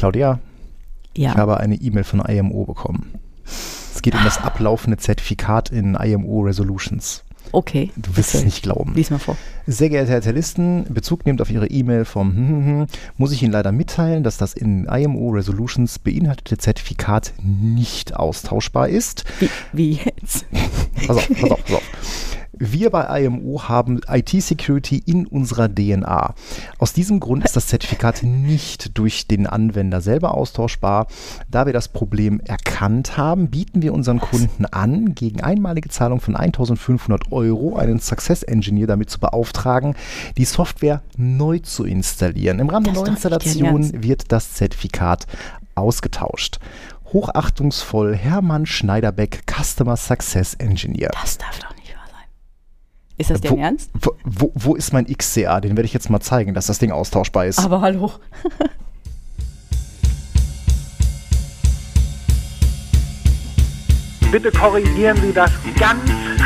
Claudia, Ja. ich habe eine E-Mail von IMO bekommen. Es geht um das ablaufende Zertifikat in IMO Resolutions. Okay. Du wirst es nicht glauben. Lies mal vor. Sehr geehrte Herr Tellisten, Bezug nehmend auf Ihre E-Mail vom hm, hm, hm, muss ich Ihnen leider mitteilen, dass das in IMO Resolutions beinhaltete Zertifikat nicht austauschbar ist. Wie, wie jetzt? Pass auf, pass auf, pass auf. Wir bei IMO haben IT-Security in unserer DNA. Aus diesem Grund ist das Zertifikat nicht durch den Anwender selber austauschbar. Da wir das Problem erkannt haben, bieten wir unseren Kunden an, gegen einmalige Zahlung von 1500 Euro einen Success Engineer damit zu beauftragen, die Software neu zu installieren. Im Rahmen der Neuinstallation wird das Zertifikat ausgetauscht. Hochachtungsvoll Hermann Schneiderbeck, Customer Success Engineer. Das darf doch nicht. Ist das wo, dein Ernst? Wo, wo, wo ist mein XCA? Den werde ich jetzt mal zeigen, dass das Ding austauschbar ist. Aber hallo. Bitte korrigieren Sie das ganz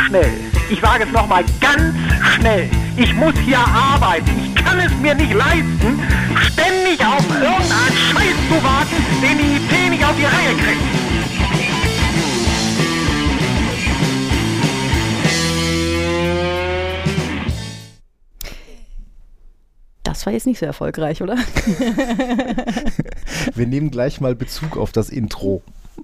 schnell. Ich wage es nochmal ganz schnell. Ich muss hier arbeiten. Ich kann es mir nicht leisten, ständig auf irgendeinen Scheiß zu warten, den die IT nicht auf die Reihe kriegt. Das war jetzt nicht so erfolgreich, oder? Wir nehmen gleich mal Bezug auf das Intro.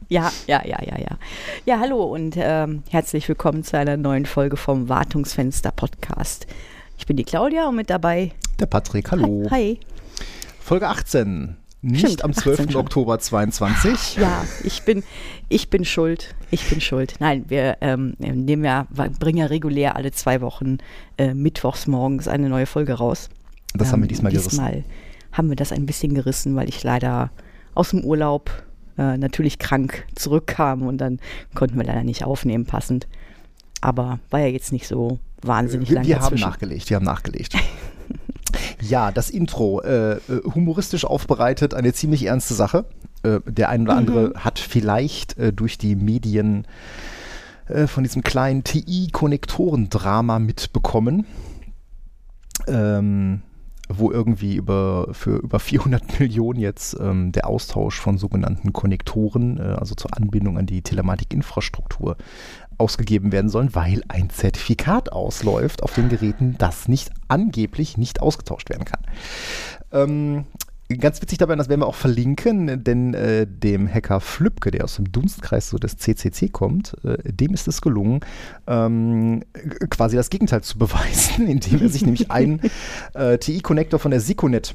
Ja, ja, ja, ja, ja. Ja, hallo und ähm, herzlich willkommen zu einer neuen Folge vom Wartungsfenster Podcast. Ich bin die Claudia und mit dabei. Der Patrick, hallo. Hi. Folge 18. Nicht Stimmt, am 12. 18 schon. Oktober 22. Ja, ich bin, ich bin schuld. Ich bin schuld. Nein, wir ähm, nehmen ja, bringen ja regulär alle zwei Wochen äh, mittwochs morgens eine neue Folge raus. Das haben wir Ähm, diesmal gerissen. Diesmal haben wir das ein bisschen gerissen, weil ich leider aus dem Urlaub äh, natürlich krank zurückkam und dann konnten wir leider nicht aufnehmen passend. Aber war ja jetzt nicht so wahnsinnig Wir, lang wir haben dazwischen. nachgelegt, wir haben nachgelegt. ja, das Intro, äh, äh, humoristisch aufbereitet, eine ziemlich ernste Sache. Äh, der ein oder andere hat vielleicht äh, durch die Medien äh, von diesem kleinen TI-Konnektoren-Drama mitbekommen. Ähm, wo irgendwie über, für über 400 Millionen jetzt ähm, der Austausch von sogenannten Konnektoren, äh, also zur Anbindung an die Telematikinfrastruktur, ausgegeben werden sollen, weil ein Zertifikat ausläuft auf den Geräten, das nicht angeblich nicht ausgetauscht werden kann. Ähm, Ganz witzig dabei, das werden wir auch verlinken, denn äh, dem Hacker Flübke, der aus dem Dunstkreis so des CCC kommt, äh, dem ist es gelungen, ähm, quasi das Gegenteil zu beweisen, indem er sich nämlich einen äh, TI-Connector von der Siconet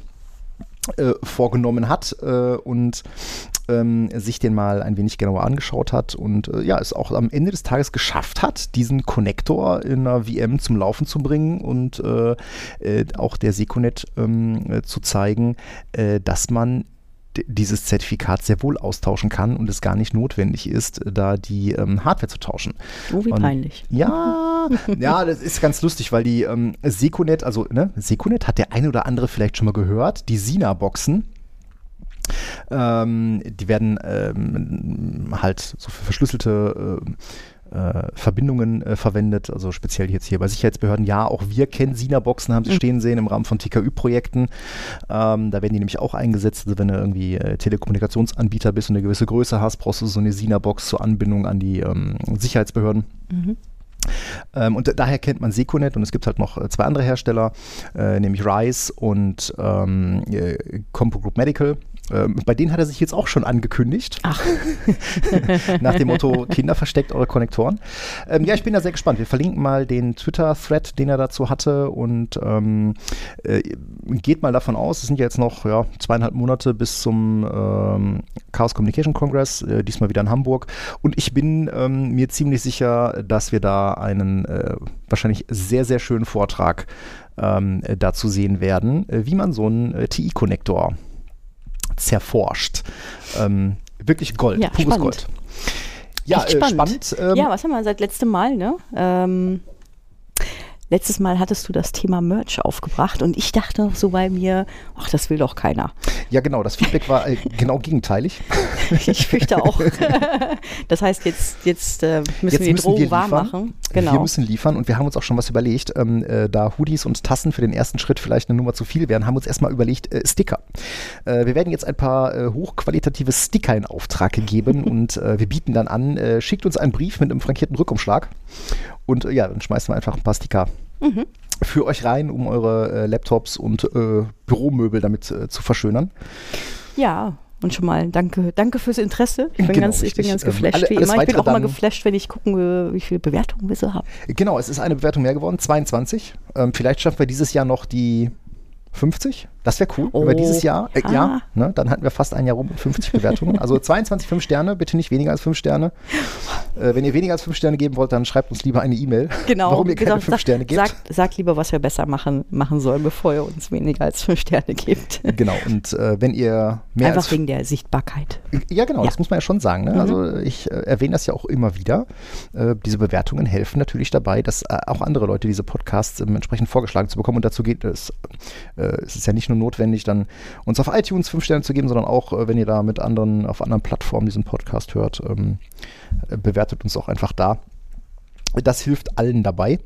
äh, vorgenommen hat äh, und ähm, sich den mal ein wenig genauer angeschaut hat und äh, ja, es auch am Ende des Tages geschafft hat, diesen Connector in einer VM zum Laufen zu bringen und äh, äh, auch der Seconet ähm, äh, zu zeigen, dass man dieses Zertifikat sehr wohl austauschen kann und es gar nicht notwendig ist, da die ähm, Hardware zu tauschen. Oh, wie Und- peinlich. Ja, ja, das ist ganz lustig, weil die ähm, Seconet, also ne, Seconet hat der eine oder andere vielleicht schon mal gehört, die Sina-Boxen. Ähm, die werden ähm, halt so für verschlüsselte ähm, äh, Verbindungen äh, verwendet, also speziell jetzt hier bei Sicherheitsbehörden. Ja, auch wir kennen Sina-Boxen, haben sie stehen sehen im Rahmen von TKÜ-Projekten. Ähm, da werden die nämlich auch eingesetzt. Also wenn du irgendwie äh, Telekommunikationsanbieter bist und eine gewisse Größe hast, brauchst du so eine Sina-Box zur Anbindung an die ähm, Sicherheitsbehörden. Ähm, und da- daher kennt man Seconet und es gibt halt noch äh, zwei andere Hersteller, äh, nämlich Rise und ähm, äh, Compo Group Medical. Ähm, bei denen hat er sich jetzt auch schon angekündigt. Ach. Nach dem Motto, Kinder versteckt eure Konnektoren. Ähm, ja, ich bin da sehr gespannt. Wir verlinken mal den Twitter-Thread, den er dazu hatte und ähm, äh, geht mal davon aus, es sind ja jetzt noch ja, zweieinhalb Monate bis zum ähm, Chaos Communication Congress, äh, diesmal wieder in Hamburg. Und ich bin ähm, mir ziemlich sicher, dass wir da einen äh, wahrscheinlich sehr, sehr schönen Vortrag ähm, äh, dazu sehen werden, äh, wie man so einen äh, TI-Konnektor zerforscht. Ähm, wirklich Gold, Ja, pures spannend. Gold. Ja, äh, spannend. spannend. ähm, ja, was haben wir seit letztem Mal, ne? Ähm, letztes Mal hattest du das Thema Merch aufgebracht und ich dachte noch so bei mir, ach, das will doch keiner. Ja, genau, das Feedback war äh, genau gegenteilig. Ich fürchte auch. das heißt, jetzt, jetzt äh, müssen Jetzt wir die müssen Drogen wir warm liefern. machen. Wir Genau. müssen liefern und wir haben uns auch schon was überlegt. Ähm, äh, da Hoodies und Tassen für den ersten Schritt vielleicht eine Nummer zu viel wären, haben wir uns erstmal überlegt, äh, Sticker. Äh, wir werden jetzt ein paar äh, hochqualitative Sticker in Auftrag geben und wir bieten dann an, schickt uns einen Brief mit einem frankierten Rückumschlag und ja, dann schmeißen wir einfach ein paar Sticker Mhm. für euch rein, um eure äh, Laptops und äh, Büromöbel damit äh, zu verschönern. Ja, und schon mal danke, danke fürs Interesse. Ich bin, Genau, ganz, ich bin ganz Ähm, geflasht alle- wie immer. Ich bin auch immer dann- geflasht, wenn ich gucken will, wie viele Bewertungen wir so haben. Genau, es ist eine Bewertung mehr geworden, 22. Ähm, vielleicht schaffen wir dieses Jahr noch die 50. Das wäre cool. Über Oh, dieses Jahr, äh, ja. ja, ne, dann hatten wir fast ein Jahr rum mit 50 Bewertungen. Also 22 5 Sterne, bitte nicht weniger als 5 Sterne. Äh, wenn ihr weniger als 5 Sterne geben wollt, dann schreibt uns lieber eine E-Mail, Genau. warum ihr keine Gesagt, 5 sag- Sterne gebt. Sagt, sagt lieber, was wir besser machen, machen sollen, bevor ihr uns weniger als fünf Sterne gebt. Genau, und äh, wenn ihr mehr Einfach wegen der Sichtbarkeit. Ja, genau, Ja. das muss man ja schon sagen. Ne? Mhm. Also ich äh, erwähne das ja auch immer wieder. Äh, diese Bewertungen helfen natürlich dabei, dass äh, auch andere Leute diese Podcasts ähm, entsprechend vorgeschlagen zu bekommen. Und dazu geht es. Es ist ja nicht nur notwendig, dann uns auf iTunes fünf Sterne zu geben, sondern auch, äh, wenn ihr da mit anderen auf anderen Plattformen diesen Podcast hört, ähm, äh, bewertet uns auch einfach da. Das hilft allen dabei.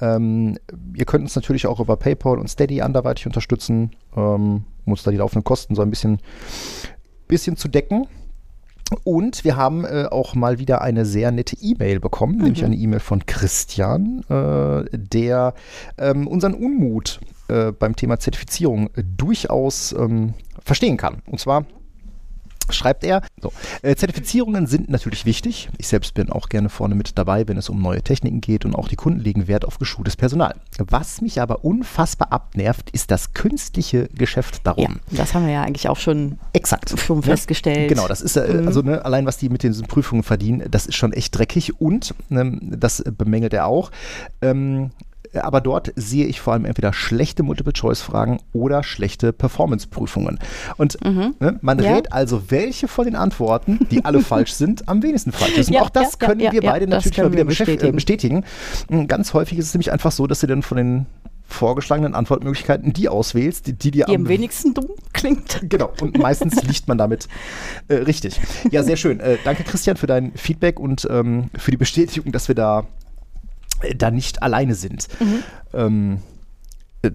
Ähm, ihr könnt uns natürlich auch über PayPal und Steady anderweitig unterstützen, ähm, um uns da die laufenden Kosten so ein bisschen, bisschen zu decken. Und wir haben äh, auch mal wieder eine sehr nette E-Mail bekommen, nämlich eine E-Mail von Christian, äh, der ähm, unseren Unmut äh, beim Thema Zertifizierung durchaus ähm, verstehen kann. Und zwar schreibt er, so, äh, Zertifizierungen sind natürlich wichtig. Ich selbst bin auch gerne vorne mit dabei, wenn es um neue Techniken geht und auch die Kunden legen Wert auf geschultes Personal. Was mich aber unfassbar abnervt, ist das künstliche Geschäft darum. Ja, das haben wir ja eigentlich auch schon Exakt. schon Ne? festgestellt. Genau, das ist äh, Mhm. also ne, allein was die mit diesen Prüfungen verdienen, das ist schon echt dreckig und ähm, das bemängelt er auch. Ähm, aber dort sehe ich vor allem entweder schlechte Multiple-Choice-Fragen oder schlechte Performance-Prüfungen. Und ne, man Mhm. Ja. rät also, welche von den Antworten, die alle falsch sind, am wenigsten falsch ist. Und Ja, auch das ja, können wir beide natürlich mal wieder bestätigen. Äh, bestätigen. bestätigen. Ganz häufig ist es nämlich einfach so, dass du dann von den vorgeschlagenen Antwortmöglichkeiten die auswählst, die, die dir Die am wenigsten dumm klingt. Genau, und meistens liegt man damit äh, richtig. Ja, sehr schön. Äh, danke, Christian, für dein Feedback und ähm, für die Bestätigung, dass wir da, da nicht alleine sind. Ähm, äh,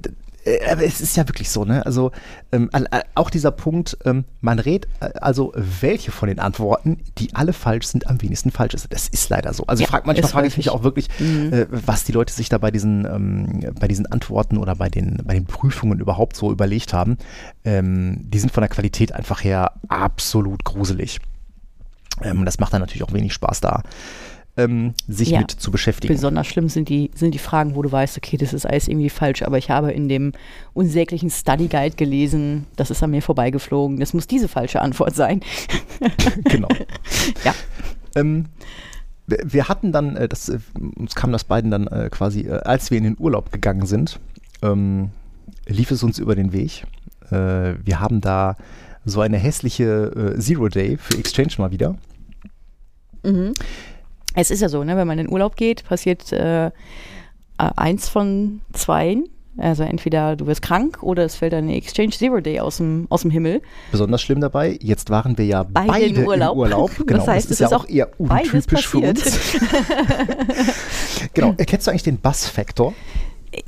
äh, aber es ist ja wirklich so, ne? Also ähm, auch dieser Punkt, ähm, man rät äh, also, welche von den Antworten, die alle falsch sind, am wenigsten falsch ist. Das ist leider so. Also Ja, frag, manchmal frage ich mich auch wirklich, Mhm. äh, was die Leute sich da bei diesen, ähm, bei diesen Antworten oder bei den, bei den Prüfungen überhaupt so überlegt haben. Ähm, die sind von der Qualität einfach her absolut gruselig. Ähm, das macht dann natürlich auch wenig Spaß da, ähm, sich Ja. mit zu beschäftigen. Besonders schlimm sind die, sind die Fragen, wo du weißt, okay, das ist alles irgendwie falsch, aber ich habe in dem unsäglichen Study Guide gelesen, das ist an mir vorbeigeflogen, das muss diese falsche Antwort sein. genau. Ja. Ähm, wir- hatten dann, äh, das, äh, uns kam das beiden dann äh, quasi, als wir in den Urlaub gegangen sind, ähm, lief es uns über den Weg. Äh, wir haben da so eine hässliche äh, Zero Day für Exchange mal wieder. Mhm. Es ist ja so, ne, wenn man in den Urlaub geht, passiert äh, äh, eins von zweien. Also entweder du wirst krank oder es fällt eine Exchange Zero Day aus dem, aus dem Himmel. Besonders schlimm dabei, jetzt waren wir ja beide, Beide im Urlaub. Urlaub. Das Genau, heißt, das ist es ja ist auch eher untypisch für uns. genau, erkennst du eigentlich den Bass-Faktor?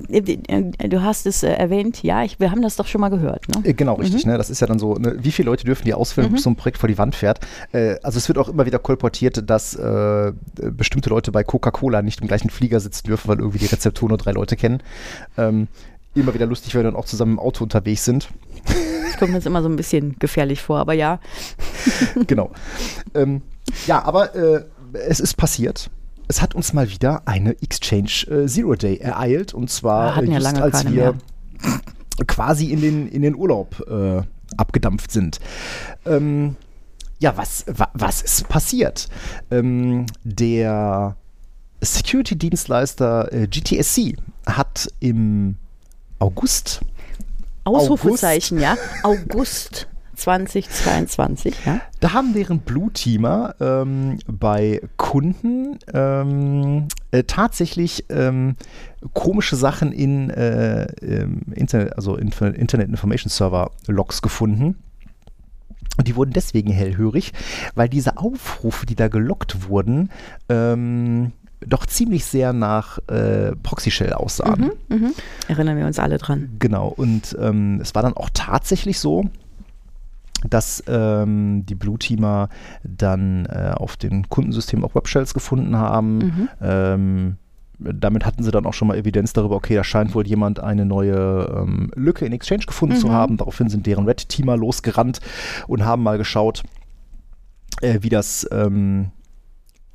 Äh, Du hast es äh, erwähnt, ja, ich, wir haben das doch schon mal gehört. Ne? Äh, Genau, richtig. Ne? Das ist ja dann so, ne? wie viele Leute dürfen die ausfüllen, bis so ein Projekt vor die Wand fährt. Äh, also es wird auch immer wieder kolportiert, dass äh, bestimmte Leute bei Coca-Cola nicht im gleichen Flieger sitzen dürfen, weil irgendwie die Rezeptoren nur drei Leute kennen. Ähm, immer wieder lustig, weil wir dann auch zusammen im Auto unterwegs sind. Das kommt mir jetzt immer so ein bisschen gefährlich vor, aber ja. genau. Ähm, ja, aber äh, es ist passiert. Es hat uns mal wieder eine Exchange äh, Zero Day ereilt und zwar Ah, hatten äh, ja just lange als wir mehr. quasi in den, in den Urlaub äh, abgedampft sind. Ähm, ja, was, wa, was ist passiert? Ähm, der Security-Dienstleister äh, GTSC hat im August Ausrufezeichen, ja. August 2022, ja. Da haben deren Blue Teamer ähm, bei Kunden ähm, äh, tatsächlich ähm, komische Sachen in äh, ähm, Internet, also Inf Internet Information Server Logs gefunden. Und die wurden deswegen hellhörig, weil diese Aufrufe, die da gelockt wurden, ähm, doch ziemlich sehr nach äh, Proxy Shell aussahen. Mhm, mhm. Erinnern wir uns alle dran. Genau, und ähm, es war dann auch tatsächlich so, dass ähm, die Blue Teamer dann äh, auf den Kundensystemen auch Webshells gefunden haben. Mhm. Ähm, damit hatten sie dann auch schon mal Evidenz darüber, okay, da scheint wohl jemand eine neue ähm, Lücke in Exchange gefunden zu Mhm. haben. Daraufhin sind deren Red-Teamer losgerannt und haben mal geschaut, äh, wie das ähm,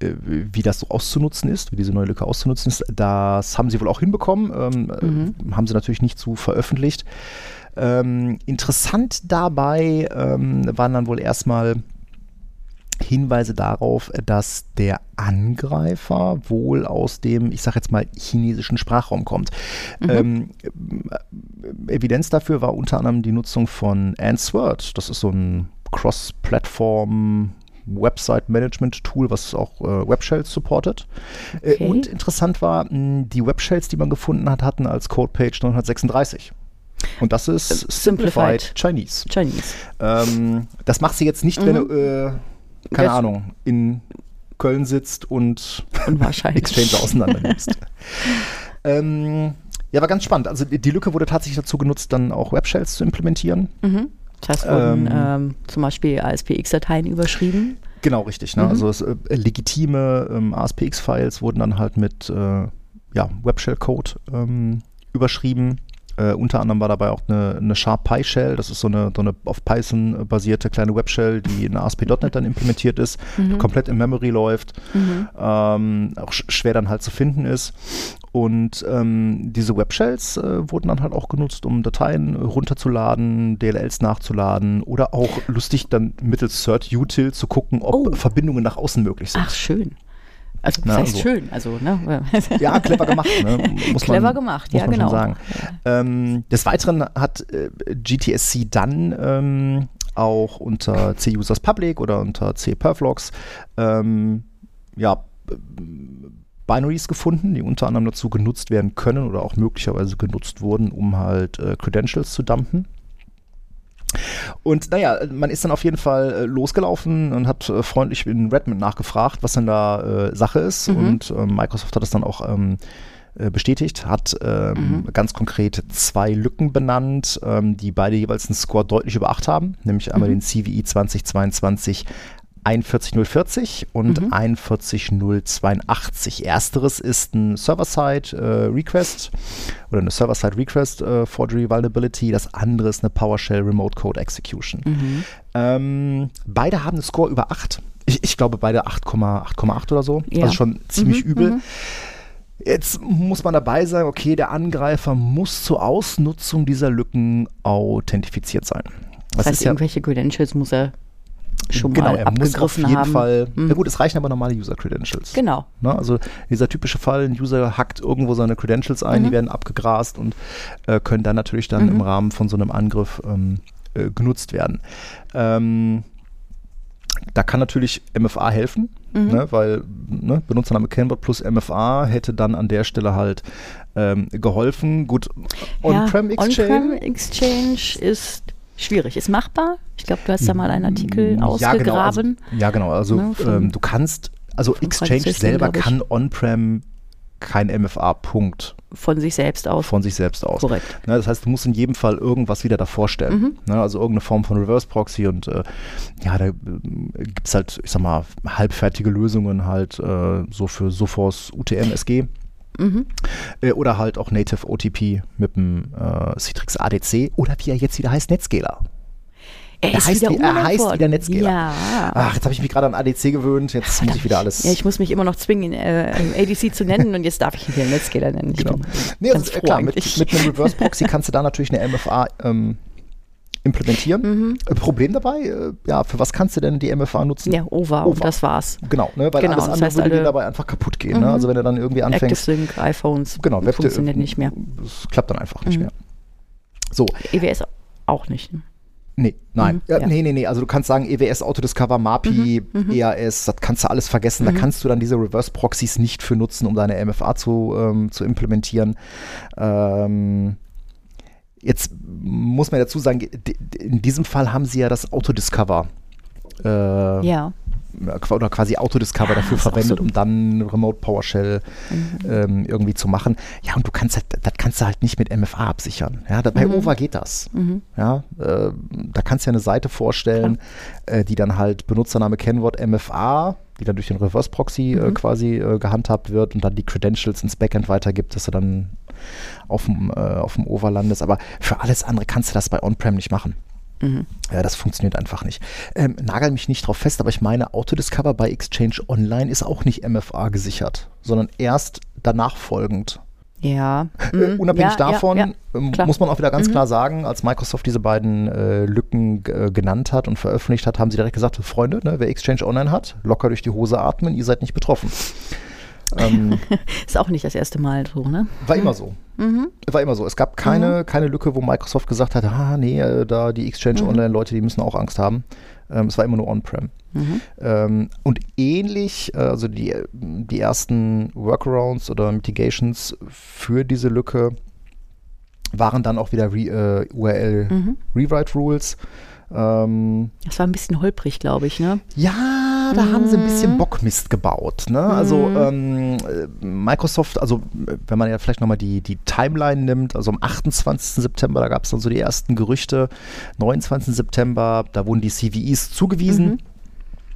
äh, wie das so auszunutzen ist, wie diese neue Lücke auszunutzen ist. Das haben sie wohl auch hinbekommen, ähm, Mhm. äh, haben sie natürlich nicht so veröffentlicht. Ähm, interessant dabei ähm, waren dann wohl erstmal Hinweise darauf, dass der Angreifer wohl aus dem, ich sag jetzt mal, chinesischen Sprachraum kommt. Mhm. Ähm, äh, Evidenz dafür war unter anderem die Nutzung von Answord. Das ist so ein Cross-Plattform Website-Management-Tool, was auch äh, Webshells supportet. Äh, Okay. und interessant war, mh, die Webshells, die man gefunden hat, hatten als Codepage 936. Und das ist Simplified, Simplified. Chinese. Chinese. Ähm, das macht sie jetzt nicht, wenn Mhm. du, äh, keine Das- Ahnung, in Köln sitzt und. Exchange auseinander nimmst. ähm, ja, war ganz spannend. Also die die Lücke wurde tatsächlich dazu genutzt, dann auch Webshells zu implementieren. Mhm. Das heißt, wurden Ähm, ähm, zum Beispiel ASPX-Dateien überschrieben. Genau, richtig. Ne? Mhm. Also es, äh, legitime ähm, ASPX-Files wurden dann halt mit äh, ja, Webshell-Code ähm, überschrieben. Äh, unter anderem war dabei auch eine, eine Sharp Pi Shell, das ist so eine, so eine auf Python basierte kleine Webshell, die in ASP.NET dann implementiert ist, Mhm. komplett in Memory läuft, Mhm. ähm, auch sch schwer dann halt zu finden ist. Und ähm, diese Webshells äh, wurden dann halt auch genutzt, um Dateien runterzuladen, DLLs nachzuladen oder auch lustig dann mittels Cert-Util zu gucken, ob Oh. Verbindungen nach außen möglich sind. Ach, schön. Also, das Na, heißt also- schön. Also, ne? Ja, clever gemacht. Ne? Muss Clever man, gemacht, muss ja, man genau. Schon sagen. Ähm, des Weiteren hat äh, GTSC dann ähm, auch unter C-Users Public oder unter C-Perflogs ähm, ja, Binaries gefunden, die unter anderem dazu genutzt werden können oder auch möglicherweise genutzt wurden, um halt äh, Credentials zu dumpen. Und naja, man ist dann auf jeden Fall äh, losgelaufen und hat äh, freundlich in Redmond nachgefragt, was denn da äh, Sache ist. Mhm. Und ähm, Microsoft hat es dann auch ähm, äh, bestätigt, hat ähm, Mhm. ganz konkret zwei Lücken benannt, ähm, die beide jeweils einen Score deutlich über 8 haben, nämlich einmal Mhm. den CVI 2022 41040 und Mhm. 41082. Ersteres ist ein Server-Side-Request oder eine Server-Side-Request äh, Forgery Vulnerability. Das andere ist eine PowerShell Remote Code Execution. Mhm. Ähm, beide haben einen Score über 8. Ich, ich glaube beide 8,8 oder so. Ja. Also schon ziemlich Mhm, übel. mhm. Jetzt muss man dabei sagen, okay, der Angreifer muss zur Ausnutzung dieser Lücken authentifiziert sein. Das heißt, irgendwelche Credentials muss er schon genau, mal er muss auf abgegriffen jeden haben. Fall. Mhm. Ja gut, es reichen aber normale User-Credentials. Genau. Ne? Also dieser typische Fall, ein User hackt irgendwo seine Credentials ein, Mhm. die werden abgegrast und äh, können dann natürlich dann Mhm. im Rahmen von so einem Angriff ähm, äh, genutzt werden. Ähm, da kann natürlich MFA helfen, Mhm. ne, weil ne, Benutzername Kennwort plus MFA hätte dann an der Stelle halt ähm, geholfen. Gut, On-Prem ja, Exchange. On-Prem Exchange ist schwierig. Ist machbar. Ich glaube, du hast da mal einen Artikel Ja, ausgegraben. genau, also, ja, genau. Also Ne, von- ähm, du kannst, also Exchange Francis, selber kann On-Prem kein MFA-Punkt von sich selbst aus. von sich selbst aus. Korrekt. Ne, das heißt, du musst in jedem Fall irgendwas wieder davor stellen. Mhm. Ne, also irgendeine Form von Reverse Proxy und äh, ja, da äh, gibt es halt, ich sag mal, halbfertige Lösungen halt äh, so für Sophos UTM SG Mhm. äh, oder halt auch Native OTP mit dem äh, Citrix ADC oder wie er jetzt wieder heißt, Netscaler. Er, Er ist heißt wieder wie- er heißt wieder. Netscaler. Ja. Ach, jetzt habe ich mich gerade an ADC gewöhnt, jetzt muss ich wieder alles. Ja, ich muss mich immer noch zwingen, äh, ADC zu nennen und jetzt darf ich ihn wieder Netscaler nennen. Genau. Nee, also, äh, klar, mit, mit einem Reverse Proxy kannst du da natürlich eine MFA ähm, implementieren. Mhm. Äh, Problem dabei, äh, ja, für was kannst du denn die MFA nutzen? Ja, Over, und das war's. Genau, ne, weil Genau, alles das andere heißt, würde dir dabei einfach kaputt gehen. Ne? Mhm. Also wenn du dann irgendwie anfängst, Sync, iPhones genau, Web funktioniert nicht mehr. Das klappt dann einfach nicht Mhm. mehr. So, EWS auch nicht. ne? Nee, nein. Mhm, ja, ja. Nee, nee, nee. Also du kannst sagen, EWS, Autodiscover, MAPI, EAS, das kannst du alles vergessen. Da kannst du dann diese Reverse-Proxies nicht für nutzen, um deine MFA zu, ähm, zu implementieren. Ähm, jetzt muss man dazu sagen, in diesem Fall haben sie ja das Autodiscover äh, Ja. oder quasi Autodiscover dafür ist auch verwendet, so. um dann Remote PowerShell ähm, irgendwie zu machen. Ja, und du kannst halt, das kannst du halt nicht mit MFA absichern. Ja, bei OVA geht das. Ja, äh, da kannst du ja eine Seite vorstellen, äh, die dann halt Benutzername, Kennwort MFA, die dann durch den Reverse Proxy äh, quasi äh, gehandhabt wird und dann die Credentials ins Backend weitergibt, dass du dann auf dem, äh, auf dem OVA landest. Aber für alles andere kannst du das bei On-Prem nicht machen. Ja, das funktioniert einfach nicht. Ähm, nagel mich nicht drauf fest, aber ich meine, Autodiscover bei Exchange Online ist auch nicht MFA gesichert, sondern erst danach folgend. Ja. Äh, Mhm. Unabhängig ja, davon Ja, ja. ähm. Mhm. muss man auch wieder ganz klar sagen, als Microsoft diese beiden äh, Lücken äh, genannt hat und veröffentlicht hat, haben sie direkt gesagt, Freunde, ne, wer Exchange Online hat, locker durch die Hose atmen, ihr seid nicht betroffen. Ähm, Ist auch nicht das erste Mal so, ne? war immer so. War immer so. Es gab keine, keine Lücke, wo Microsoft gesagt hat, ah, nee, äh, da die Exchange Online-Leute, die müssen auch Angst haben. Ähm, es war immer nur On-Prem. Ähm, und ähnlich, äh, also die, die ersten Workarounds oder Mitigations für diese Lücke waren dann auch wieder Re, äh, URL-Rewrite-Rules. Ähm, Das war ein bisschen holprig, glaube ich, ne? ja, da haben sie ein bisschen Bockmist gebaut. Ne? Also ähm, äh, Microsoft, also wenn man ja vielleicht nochmal die, die Timeline nimmt, also am 28. September, da gab es dann so die ersten Gerüchte. 29. September, da wurden die CVEs zugewiesen.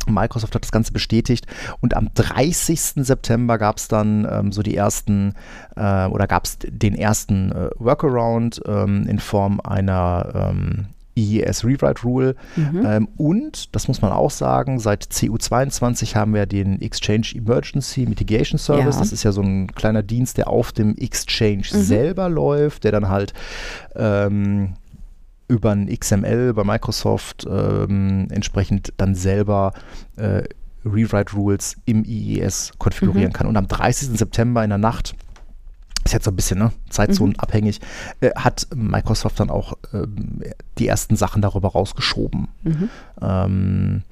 Microsoft hat das Ganze bestätigt und am 30. September gab es dann ähm, so die ersten äh, oder gab es den ersten äh, Workaround ähm, in Form einer ähm, IES Rewrite Rule. Ähm, und, das muss man auch sagen, seit CU22 haben wir den Exchange Emergency Mitigation Service. Ja. Das ist ja so ein kleiner Dienst, der auf dem Exchange selber läuft, der dann halt ähm, über ein XML bei Microsoft ähm, entsprechend dann selber äh, Rewrite Rules im IES konfigurieren kann. Und am 30. September in der Nacht, ist jetzt so ein bisschen ne, zeitzonenabhängig, äh, hat Microsoft dann auch ähm, die ersten Sachen darüber rausgeschoben. Ähm,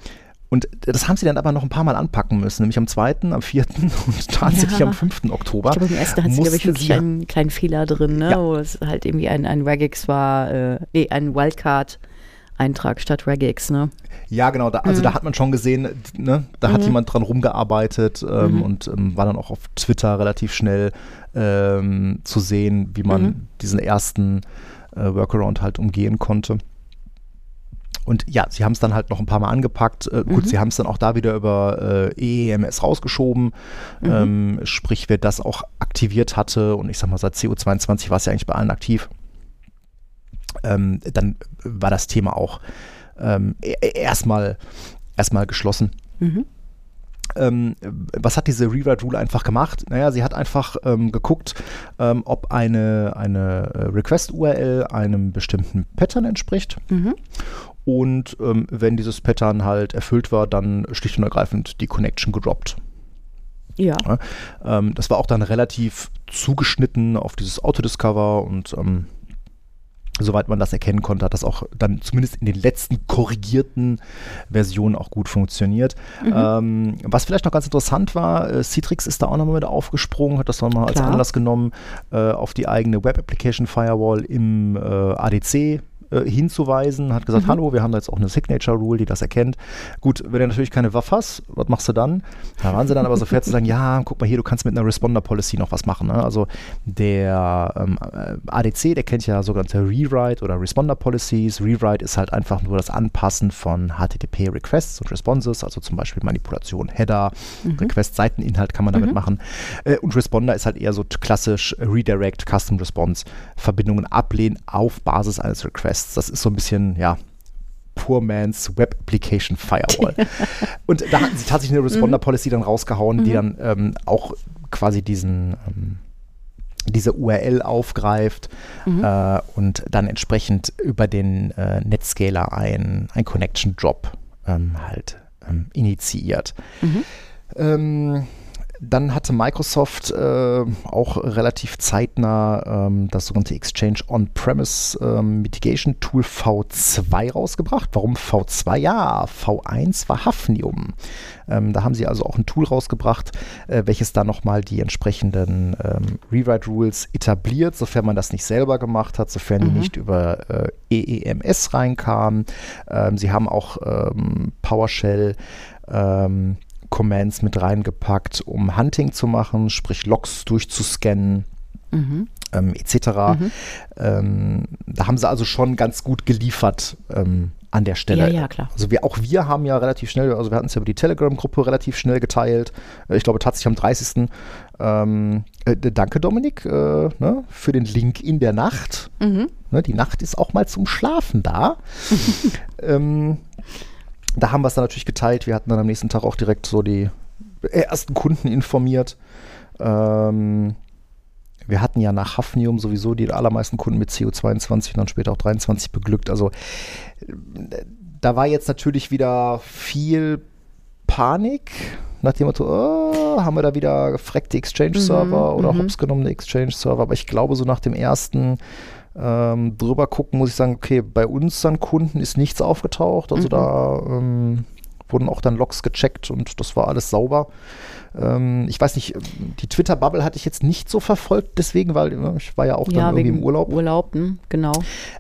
und das haben sie dann aber noch ein paar Mal anpacken müssen, nämlich am 2., am 4. und tatsächlich Ja. am 5. Oktober. Ich glaube, im ersten hat sie, glaube ich, wirklich einen kleinen Fehler drin, ne? Ja. wo es halt irgendwie ein, ein Regex war, äh, nee, ein Wildcard-Eintrag statt Regex, ne? Ja, genau. Da, also da Mhm. hat man schon gesehen, ne, da hat jemand dran rumgearbeitet ähm, Mhm. und ähm, war dann auch auf Twitter relativ schnell ähm, zu sehen, wie man Mhm. diesen ersten äh, Workaround halt umgehen konnte. Und ja, sie haben es dann halt noch ein paar Mal angepackt. Äh, Mhm. Gut, sie haben es dann auch da wieder über äh, EEMS rausgeschoben. Mhm. Ähm, sprich, wer das auch aktiviert hatte, und ich sag mal, seit CO22 war es ja eigentlich bei allen aktiv, ähm, dann war das Thema auch ähm, e- e- erstmal erstmal geschlossen. Mhm. Ähm, was hat diese Rewrite Rule einfach gemacht? Naja, sie hat einfach ähm, geguckt, ähm, ob eine, eine Request-URL einem bestimmten Pattern entspricht. Mhm. Und ähm, wenn dieses Pattern halt erfüllt war, dann schlicht und ergreifend die Connection gedroppt. Ja. Ja, ähm, das war auch dann relativ zugeschnitten auf dieses Autodiscover und ähm, soweit man das erkennen konnte, hat das auch dann zumindest in den letzten korrigierten Versionen auch gut funktioniert. Ähm, was vielleicht noch ganz interessant war, äh, Citrix ist da auch nochmal mit aufgesprungen, hat das nochmal als. Anlass genommen, äh, auf die eigene Web Application Firewall im äh, ADC äh, hinzuweisen, hat gesagt, hallo, wir haben da jetzt auch eine Signature Rule, die das erkennt. Gut, wenn du natürlich keine Waffe hast, was machst du dann? Da waren sie dann aber so fair zu sagen, ja, guck mal hier, du kannst mit einer Responder Policy noch was machen. Ne? Also der ähm, äh, ADC, der kennt ja sogenannte Rewrite oder Responder Policies. Rewrite ist halt einfach nur das Anpassen von HTTP Requests und Responses, also zum Beispiel Manipulation, Header, Request, Seiteninhalt kann man damit machen. Äh, und Responder ist halt eher so klassisch Redirect, Custom Response, Verbindungen ablehnen auf Basis eines Requests. Das ist so ein bisschen, ja, Poor Man's Web Application Firewall. und da hatten sie tatsächlich eine Responder Policy dann rausgehauen, die dann ähm, auch quasi diesen ähm, diese URL aufgreift äh, und dann entsprechend über den äh, Netscaler ein, ein Connection Drop ähm, halt ähm, initiiert. Ähm, Dann hatte Microsoft äh, auch relativ zeitnah ähm, das sogenannte Exchange On-Premise ähm, Mitigation Tool V2 rausgebracht. Warum V2? Ja, V1 war Hafnium. Ähm, da haben sie also auch ein Tool rausgebracht, äh, welches da nochmal die entsprechenden ähm, Rewrite-Rules etabliert, sofern man das nicht selber gemacht hat, sofern mhm. die nicht über äh, EEMS reinkamen. Ähm, sie haben auch ähm, PowerShell ähm, Commands mit reingepackt, um Hunting zu machen, sprich Logs durchzuscannen. Mhm. Ähm, etc. Mhm. Ähm, da haben sie also schon ganz gut geliefert ähm, an der Stelle. Ja, ja, klar. Also wir, auch wir haben ja relativ schnell, also wir hatten es ja über die Telegram-Gruppe relativ schnell geteilt. Äh, ich glaube tatsächlich am 30. Ähm, äh, danke Dominik äh, ne, für den Link in der Nacht. Mhm. Ne, die Nacht ist auch mal zum Schlafen da. ähm, da haben wir es dann natürlich geteilt. Wir hatten dann am nächsten Tag auch direkt so die ersten Kunden informiert. Ähm, wir hatten ja nach Hafnium sowieso die allermeisten Kunden mit CO22 und dann später auch 23 beglückt. Also da war jetzt natürlich wieder viel Panik nach dem Motto, oh, haben wir da wieder gefreckte Exchange-Server mhm, oder mhm. hops genommene Exchange-Server. Aber ich glaube, so nach dem ersten ähm, drüber gucken, muss ich sagen, okay, bei uns an Kunden ist nichts aufgetaucht. Also mhm. da ähm, wurden auch dann Logs gecheckt und das war alles sauber. Ähm, ich weiß nicht, die Twitter-Bubble hatte ich jetzt nicht so verfolgt, deswegen, weil ne, ich war ja auch ja, dann irgendwie im Urlaub. Urlaub, hm, genau.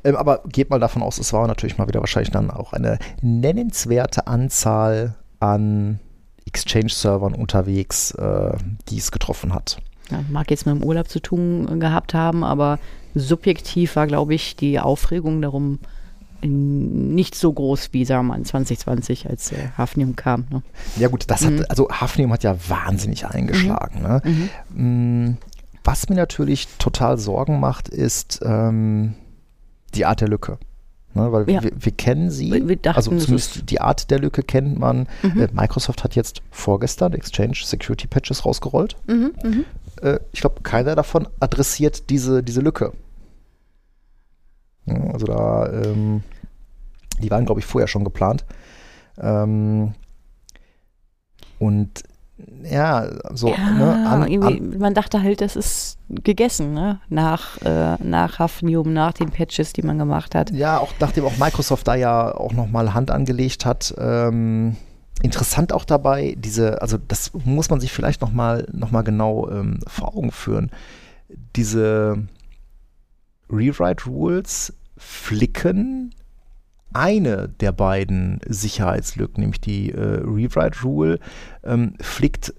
Ähm, aber geht mal davon aus, es war natürlich mal wieder wahrscheinlich dann auch eine nennenswerte Anzahl an Exchange-Servern unterwegs, äh, die es getroffen hat. Ja, mag jetzt mit dem Urlaub zu tun gehabt haben, aber subjektiv war, glaube ich, die Aufregung darum nicht so groß wie, sagen wir mal, 2020, als äh, Hafnium kam. Ne? Ja gut, das mhm. hat, also Hafnium hat ja wahnsinnig eingeschlagen. Mhm. Ne? Mhm. Mm, was mir natürlich total Sorgen macht, ist ähm, die Art der Lücke. Ne, weil ja. wir, wir, kennen sie, wir dachten, also zumindest die Art der Lücke kennt man. Mhm. Äh, Microsoft hat jetzt vorgestern Exchange Security Patches rausgerollt. Mhm, mhm. Äh, ich glaube, keiner davon adressiert diese, diese Lücke. Ja, also da, ähm, die waren, glaube ich, vorher schon geplant. Ähm, und ja, so. Ja, ne, an, an, man dachte halt, das ist gegessen, ne? Nach, äh, nach Hafnium, nach den Patches, die man gemacht hat. Ja, auch nachdem auch Microsoft da ja auch nochmal Hand angelegt hat. Ähm, interessant auch dabei, diese, also das muss man sich vielleicht nochmal noch mal genau ähm, vor Augen führen. Diese Rewrite Rules flicken eine der beiden Sicherheitslücken, nämlich die äh, Rewrite Rule, ähm, flickt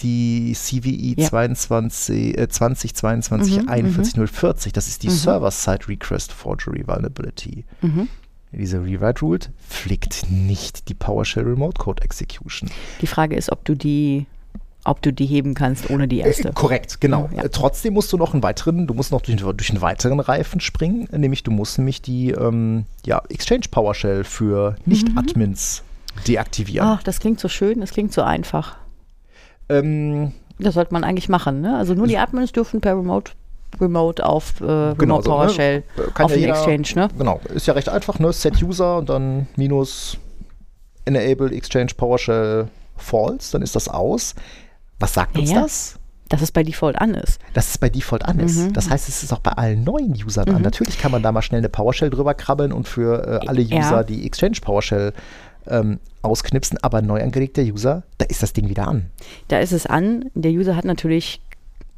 die CVE ja. 22, äh, 2022 mhm, 41040. Das ist die mhm. Server-Side Request Forgery Vulnerability. Mhm. Diese Rewrite Rule flickt nicht die PowerShell Remote Code Execution. Die Frage ist, ob du die ob du die heben kannst ohne die erste. Äh, korrekt, genau. Ja. Trotzdem musst du noch einen weiteren, du musst noch durch, durch einen weiteren Reifen springen, nämlich du musst nämlich die ähm, ja, Exchange PowerShell für Nicht-Admins mhm. deaktivieren. Ach, das klingt so schön, das klingt so einfach. Ähm, das sollte man eigentlich machen, ne? Also nur die Admins dürfen per Remote Remote auf äh, Remote genau, also, PowerShell ne, auf ja den jeder, Exchange, ne? Genau, ist ja recht einfach, ne? Set User und dann minus Enable Exchange PowerShell False, dann ist das aus. Was sagt uns ja. das? Dass es bei Default an ist. Dass es bei Default an ist. Mhm. Das heißt, es ist auch bei allen neuen Usern mhm. an. Natürlich kann man da mal schnell eine PowerShell drüber krabbeln und für äh, alle User ja. die Exchange PowerShell ähm, ausknipsen, aber neu angelegter User, da ist das Ding wieder an. Da ist es an. Der User hat natürlich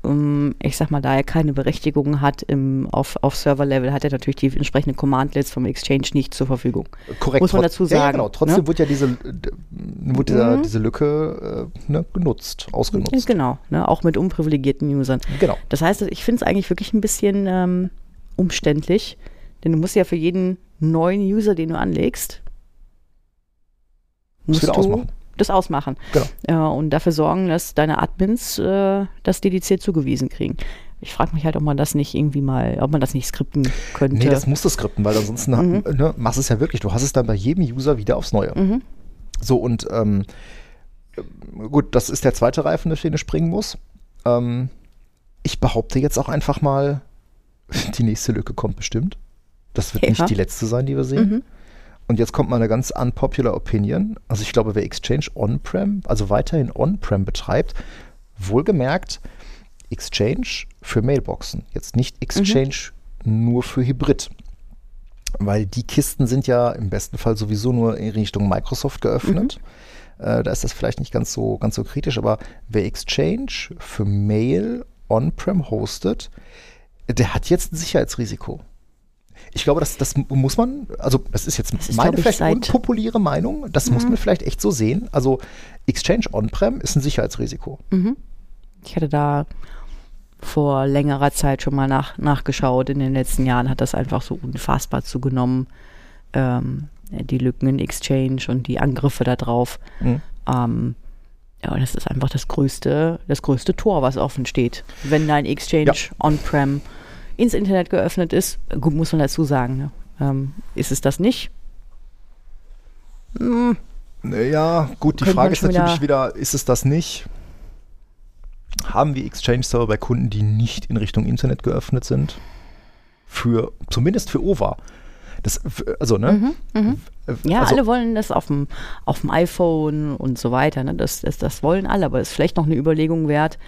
ich sag mal, da er keine Berechtigung hat im, auf, auf Server-Level, hat er natürlich die entsprechenden Command-Lets vom Exchange nicht zur Verfügung. Korrekt. Muss man dazu sagen. Ja, genau. Trotzdem ne? wird ja diese, wird dieser, mhm. diese Lücke äh, ne, genutzt, ausgenutzt. Genau, ne? auch mit unprivilegierten Usern. Genau. Das heißt, ich finde es eigentlich wirklich ein bisschen ähm, umständlich, denn du musst ja für jeden neuen User, den du anlegst, musst du ausmachen das ausmachen. Genau. Äh, und dafür sorgen, dass deine Admins äh, das dediziert zugewiesen kriegen. Ich frage mich halt, ob man das nicht irgendwie mal, ob man das nicht skripten könnte. Nee, das musst du skripten, weil ansonsten mhm. ne, machst du es ja wirklich. Du hast es dann bei jedem User wieder aufs Neue. Mhm. So, und ähm, gut, das ist der zweite Reifen, durch den du springen muss. Ähm, ich behaupte jetzt auch einfach mal, die nächste Lücke kommt bestimmt. Das wird ja. nicht die letzte sein, die wir sehen. Mhm. Und jetzt kommt mal eine ganz unpopular Opinion. Also ich glaube, wer Exchange on-prem, also weiterhin on-prem betreibt, Wohlgemerkt, Exchange für Mailboxen, jetzt nicht Exchange nur für Hybrid. Weil die Kisten sind ja im besten Fall sowieso nur in Richtung Microsoft geöffnet. Äh, da ist das vielleicht nicht ganz so, ganz so kritisch, aber wer Exchange für Mail on-prem hostet, der hat jetzt ein Sicherheitsrisiko. Ich glaube, das, das muss man, also das ist jetzt Das ist, meine vielleicht unpopuläre Meinung, das muss man vielleicht echt so sehen. Also Exchange on-prem ist ein Sicherheitsrisiko. Ich hatte da vor längerer Zeit schon mal nach, nachgeschaut. In den letzten Jahren hat das einfach so unfassbar zugenommen. Ähm, die Lücken in Exchange und die Angriffe darauf. Mhm. Ähm, ja, das ist einfach das größte, das größte Tor, was offen steht. Wenn dein Exchange Ja. on-prem ins Internet geöffnet ist, gut, muss man dazu sagen, ne? ähm, ist es das nicht? Hm, Ja, gut, die Könnte Frage ist natürlich wieder, ist es das nicht? Haben wir Exchange-Server bei Kunden, die nicht in Richtung Internet geöffnet sind? Für, zumindest für OVA. Das, also, ne? Äh, Ja, also, alle wollen das auf dem, auf dem iPhone und so weiter. Ne? Das, das, das wollen alle, aber es ist vielleicht noch eine Überlegung wert,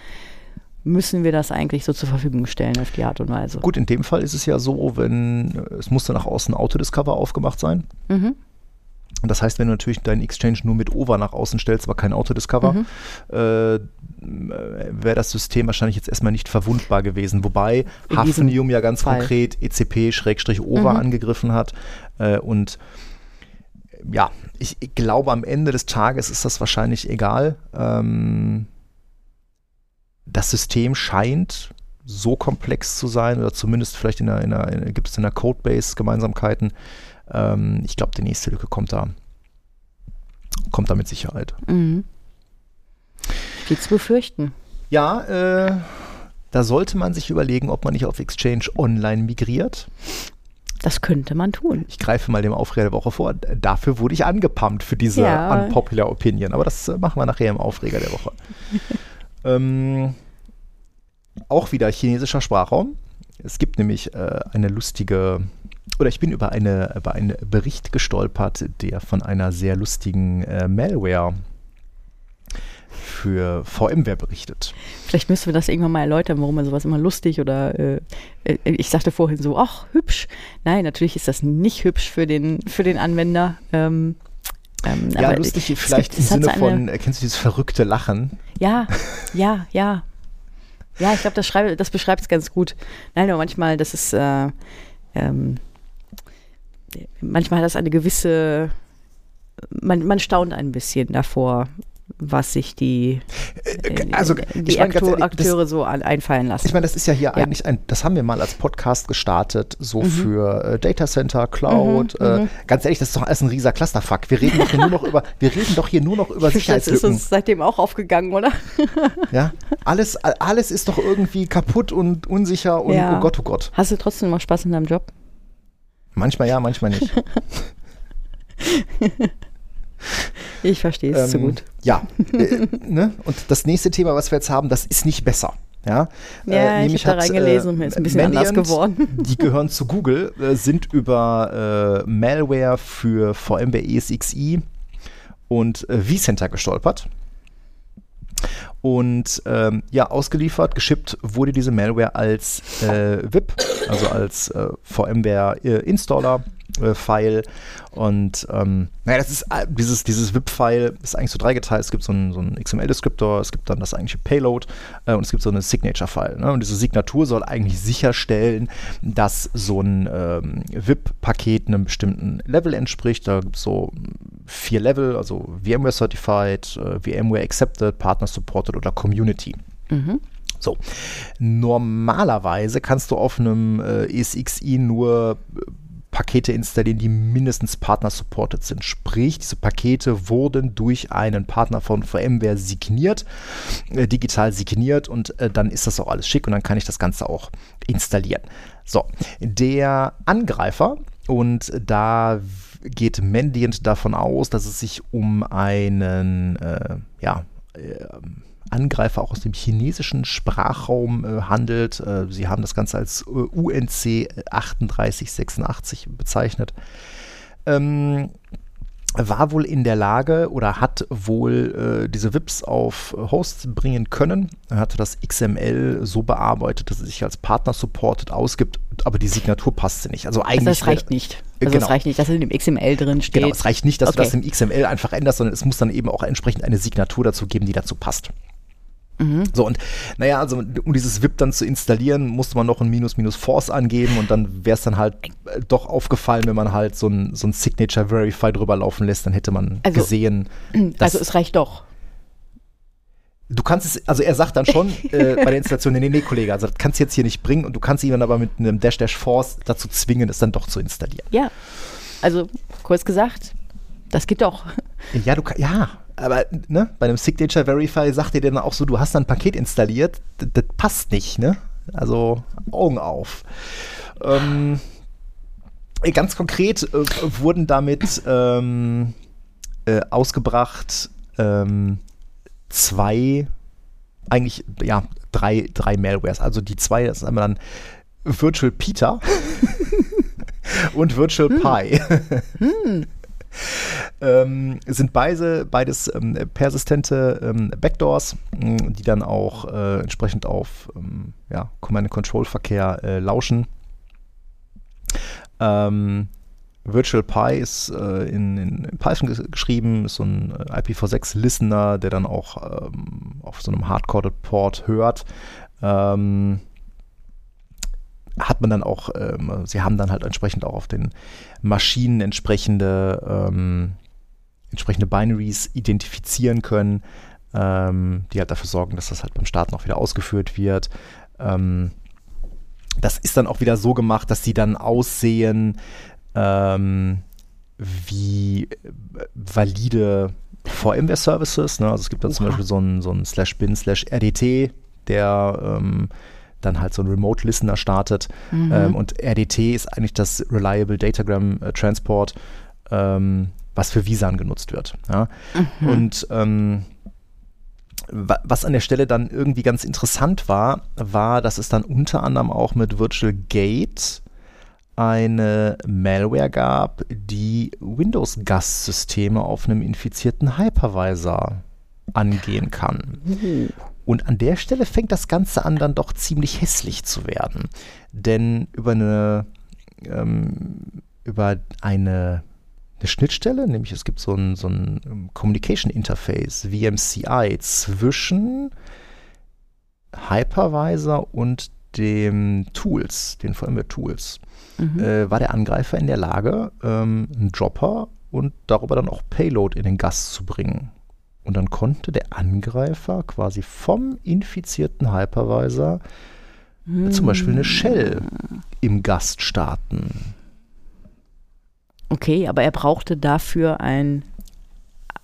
müssen wir das eigentlich so zur Verfügung stellen auf die Art und Weise. Gut, in dem Fall ist es ja so, wenn es musste nach außen Autodiscover aufgemacht sein. Mhm. Das heißt, wenn du natürlich deinen Exchange nur mit OVA nach außen stellst, aber kein Autodiscover, Mhm. äh, wäre das System wahrscheinlich jetzt erstmal nicht verwundbar gewesen. Wobei In Hafnium ja ganz Fall. konkret ECP-OVA Mhm. angegriffen hat. Äh, und ja, ich, ich glaube, am Ende des Tages ist das wahrscheinlich egal. Ähm, das System scheint so komplex zu sein, oder zumindest vielleicht in der, in der, in, gibt es in der Codebase Gemeinsamkeiten. Ähm, ich glaube, die nächste Lücke kommt da. Kommt da mit Sicherheit. Mhm. Viel zu befürchten. Ja, äh, da sollte man sich überlegen, ob man nicht auf Exchange Online migriert. Das könnte man tun. Ich greife mal dem Aufreger der Woche vor. Dafür wurde ich angepumpt für diese Ja. unpopular Opinion. Aber das äh, machen wir nachher im Aufreger der Woche. ähm, auch wieder chinesischer Sprachraum. Es gibt nämlich äh, eine lustige, oder ich bin über, eine, über einen Bericht gestolpert, der von einer sehr lustigen äh, Malware für VMware berichtet. Vielleicht müssen wir das irgendwann mal erläutern, warum man sowas immer lustig oder äh, äh, ich sagte vorhin so, ach, hübsch. Nein, natürlich ist das nicht hübsch für den, für den Anwender. Ähm, ähm, Ja, aber lustig es vielleicht im es hat Sinne so von, äh, kennst du dieses verrückte Lachen? Ja, ja, ja. Ja, ich glaube, das, das beschreibt es ganz gut. Nein, aber manchmal, das ist, äh, ähm, manchmal hat das eine gewisse, man, man staunt ein bisschen davor, was sich die, äh, also, die meine, Aktu- ehrlich, das- Akteure so einfallen lassen. Ich meine, das ist ja hier Ja. eigentlich ein, das haben wir mal als Podcast gestartet, so Mhm. für äh, Data Center, Cloud. Mhm, äh, mhm. ganz ehrlich, das ist doch alles ein rieser Clusterfuck. Wir reden doch hier nur noch über, wir reden doch hier nur noch über das ist Sicherheitslücken. uns seitdem auch aufgegangen, oder? Ja? Alles, alles ist doch irgendwie kaputt und unsicher und Ja. oh Gott, oh Gott. Hast du trotzdem noch Spaß in deinem Job? Manchmal ja, manchmal nicht. Ich verstehe es zu Ähm, gut. Ja. äh, ne? Und das nächste Thema, was wir jetzt haben, das ist nicht besser. Ja, Ja, ich nämlich habe da hat, reingelesen und mir ist ein bisschen anders Mandiant, geworden. Die gehören zu Google, äh, sind über äh, Malware für VMware ESXi und äh, vCenter gestolpert. Und ähm, ja, ausgeliefert, geschippt wurde diese Malware als äh, VIP, also als äh, VMware-Installer. Äh, File und ähm, naja, das ist äh, dieses, dieses VIP-File ist eigentlich so dreigeteilt. Es gibt so einen, so einen XML-Descriptor, es gibt dann das eigentliche Payload äh, und es gibt so eine Signature-File. Ne? Und diese Signatur soll eigentlich sicherstellen, dass so ein ähm, VIP-Paket einem bestimmten Level entspricht. Da gibt es so vier Level, also VMware Certified, äh, VMware Accepted, Partner Supported oder Community. Mhm. So, normalerweise kannst du auf einem äh, ESXi nur äh, Pakete installieren, die mindestens Partner-supported sind. Sprich, diese Pakete wurden durch einen Partner von VMware signiert, äh, digital signiert und äh, dann ist das auch alles schick und dann kann ich das Ganze auch installieren. So, der Angreifer und da geht Mendiant davon aus, dass es sich um einen, äh, ja, äh, Angreifer auch aus dem chinesischen Sprachraum äh, handelt. Äh, sie haben das Ganze als äh, UNC 3886 bezeichnet. Ähm, war wohl in der Lage oder hat wohl äh, diese VIPs auf Hosts bringen können. Er hatte das XML so bearbeitet, dass es sich als Partner supported ausgibt, aber die Signatur passte nicht. Also eigentlich. Also das reicht nicht. Also genau. es reicht nicht, dass es in dem XML drin steht. Genau, es reicht nicht, dass okay. du das im XML einfach änderst, sondern es muss dann eben auch entsprechend eine Signatur dazu geben, die dazu passt. Mhm. So, und naja, also um dieses VIP dann zu installieren, musste man noch ein Minus-Minus-Force angeben und dann wäre es dann halt äh, doch aufgefallen, wenn man halt so ein, so ein Signature Verify drüber laufen lässt, dann hätte man also, gesehen. also es reicht doch. Du kannst es, also er sagt dann schon äh, bei der Installation, nee, nee, Kollege, also das kannst du jetzt hier nicht bringen und du kannst ihn dann aber mit einem Dash-Dash-Force dazu zwingen, es dann doch zu installieren. Ja, also kurz gesagt, das geht doch. Ja, du ja, aber ne, bei einem Signature Verify sagt dir dann auch so, du hast ein Paket installiert, das, das passt nicht, ne? Also Augen auf. Ähm, ganz konkret äh, wurden damit ähm, äh, ausgebracht ähm, zwei, eigentlich ja drei, drei Malwares. Also die zwei, das ist einmal dann Virtual Peter und Virtual hm. Pi. hm ähm, sind beide, beides ähm, persistente ähm, Backdoors, die dann auch äh, entsprechend auf ähm, ja, Command-Control-Verkehr äh, lauschen. Ähm, Virtual Pi ist äh, in, in, Python geschrieben, ist so ein äh, IPv6-Listener, der dann auch ähm, auf so einem Hardcoded-Port hört. Ähm, hat man dann auch, ähm, sie haben dann halt entsprechend auch auf den Maschinen entsprechende, ähm, entsprechende Binaries identifizieren können, ähm, die halt dafür sorgen, dass das halt beim Start noch wieder ausgeführt wird. Ähm, das ist dann auch wieder so gemacht, dass die dann aussehen ähm, wie äh, valide VMware-Services. Ne? Also es gibt da zum Beispiel so ein, so slash bin slash RDT, der ähm, dann halt so ein Remote Listener startet. Mhm. Ähm, und RDT ist eigentlich das Reliable Datagram äh, Transport, ähm, was für Visan genutzt wird. Ja? Mhm. Und ähm, was an der Stelle dann irgendwie ganz interessant war, war, dass es dann unter anderem auch mit Virtual Gate eine Malware gab, die Windows-Gastsysteme auf einem infizierten Hypervisor angehen kann. Und an der Stelle fängt das Ganze an, dann doch ziemlich hässlich zu werden. Denn über eine, ähm, über eine, eine Schnittstelle, nämlich es gibt so ein, so ein Communication Interface, VMCI, zwischen Hypervisor und dem Tools, den VMware Tools, mhm. äh, war der Angreifer in der Lage, ähm, einen Dropper und darüber dann auch Payload in den Gast zu bringen. Und dann konnte der Angreifer quasi vom infizierten Hypervisor hm. zum Beispiel eine Shell im Gast starten. Okay, aber er brauchte dafür ein,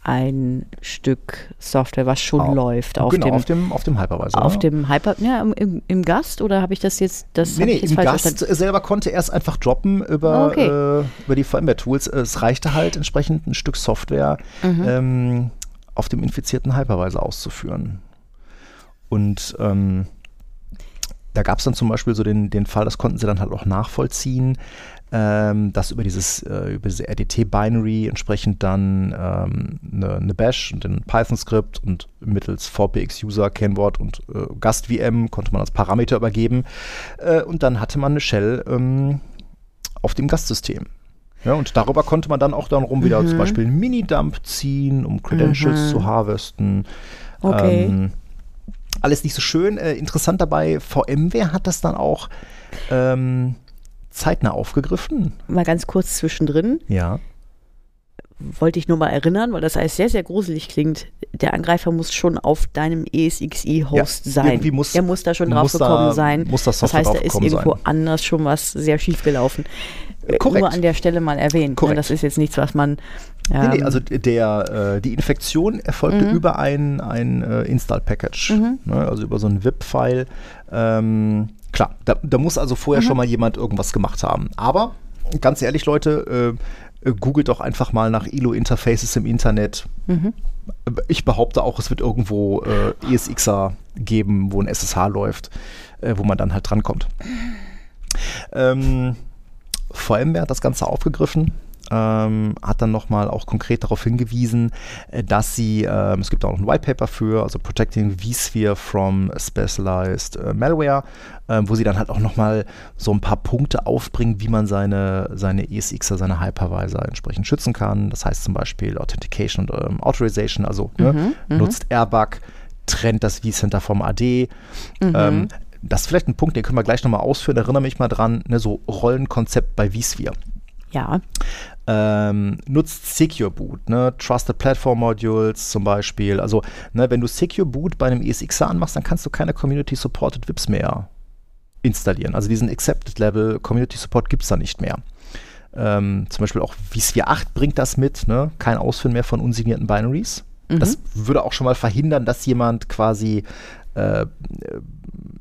ein Stück Software, was schon oh, läuft. Auf genau, dem, auf dem, auf dem Hypervisor. Auf ja. dem Hyper, ja, im, im, Gast oder habe ich das jetzt, das nee, nee, im Gast verstanden? selber konnte er es einfach droppen über, okay. äh, über die VMware-Tools. Es reichte halt entsprechend ein Stück Software, mhm. ähm, auf dem infizierten Hypervisor auszuführen. Und ähm, da gab es dann zum Beispiel so den, den Fall, das konnten sie dann halt auch nachvollziehen, ähm, dass über dieses äh, über diese RDT-Binary entsprechend dann ähm, eine, eine, Bash und ein Python-Skript und mittels VPX-User, Kennwort und äh, Gast-VM konnte man als Parameter übergeben. Äh, und dann hatte man eine Shell ähm, auf dem Gastsystem. Ja, und darüber konnte man dann auch dann rum wieder mhm. zum Beispiel einen Mini-Dump ziehen, um Credentials mhm. zu harvesten. Okay. Ähm, alles nicht so schön. Äh, interessant dabei, VMware hat das dann auch ähm, zeitnah aufgegriffen. Mal ganz kurz zwischendrin. Ja. Wollte ich nur mal erinnern, weil das alles sehr, sehr gruselig klingt. Der Angreifer muss schon auf deinem ESXi-Host ja, sein. Muss, er muss da schon drauf gekommen sein. Muss das, das heißt, da ist irgendwo sein. anders schon was sehr schief gelaufen. Äh, Korrekt. nur an der Stelle mal erwähnt. Ne? Korrekt. Das ist jetzt nichts, was man. Ähm, nee, nee, ähm, also der, äh, die Infektion erfolgte mhm. über ein, ein äh, Install-Package, mhm. ne, also über so ein VIP-File. Ähm, klar, da, da, muss also vorher mhm. schon mal jemand irgendwas gemacht haben. Aber ganz ehrlich, Leute, äh, äh googelt doch einfach mal nach ILO-Interfaces im Internet. Mhm. Ich behaupte auch, es wird irgendwo äh, ESXer geben, wo ein SSH läuft, äh, wo man dann halt drankommt. Ähm, VMware hat das Ganze aufgegriffen, ähm, hat dann nochmal auch konkret darauf hingewiesen, äh, dass sie, ähm, es gibt auch noch ein White Paper für, also Protecting vSphere from Specialized äh, Malware, äh, wo sie dann halt auch nochmal so ein paar Punkte aufbringen, wie man seine, seine ESXer, seine Hypervisor entsprechend schützen kann. Das heißt zum Beispiel Authentication und ähm, Authorization, also ne, Mhm, mhm. nutzt Airbag, trennt das vCenter vom AD. Ähm, das ist vielleicht ein Punkt, den können wir gleich nochmal ausführen. Erinnere mich mal dran, ne, so Rollenkonzept bei vSphere. Ja. Ähm, nutzt Secure Boot, ne? Trusted Platform Modules zum Beispiel. Also, ne, wenn du Secure Boot bei einem ESXer anmachst, dann kannst du keine Community Supported VIPs mehr installieren. Also diesen Accepted Level Community Support gibt es da nicht mehr. Ähm, zum Beispiel auch vSphere 8 bringt das mit, ne? kein Ausführen mehr von unsignierten Binaries. Das würde auch schon mal verhindern, dass jemand quasi äh,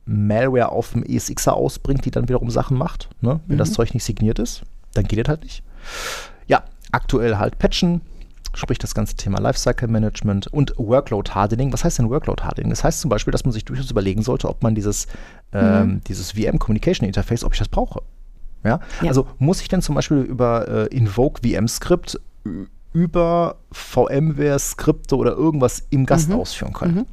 Malware auf dem ESXer ausbringt, die dann wiederum Sachen macht. Ne? Wenn das Zeug nicht signiert ist, dann geht das halt nicht. Ja, aktuell halt patchen, sprich das ganze Thema Lifecycle Management und Workload Hardening. Was heißt denn Workload Hardening? Das heißt zum Beispiel, dass man sich durchaus überlegen sollte, ob man dieses, ähm, dieses VM Communication Interface, ob ich das brauche. Ja? Ja. Also muss ich denn zum Beispiel über äh, Invoke VM Skript über VMware Skripte oder irgendwas im Gast ausführen können?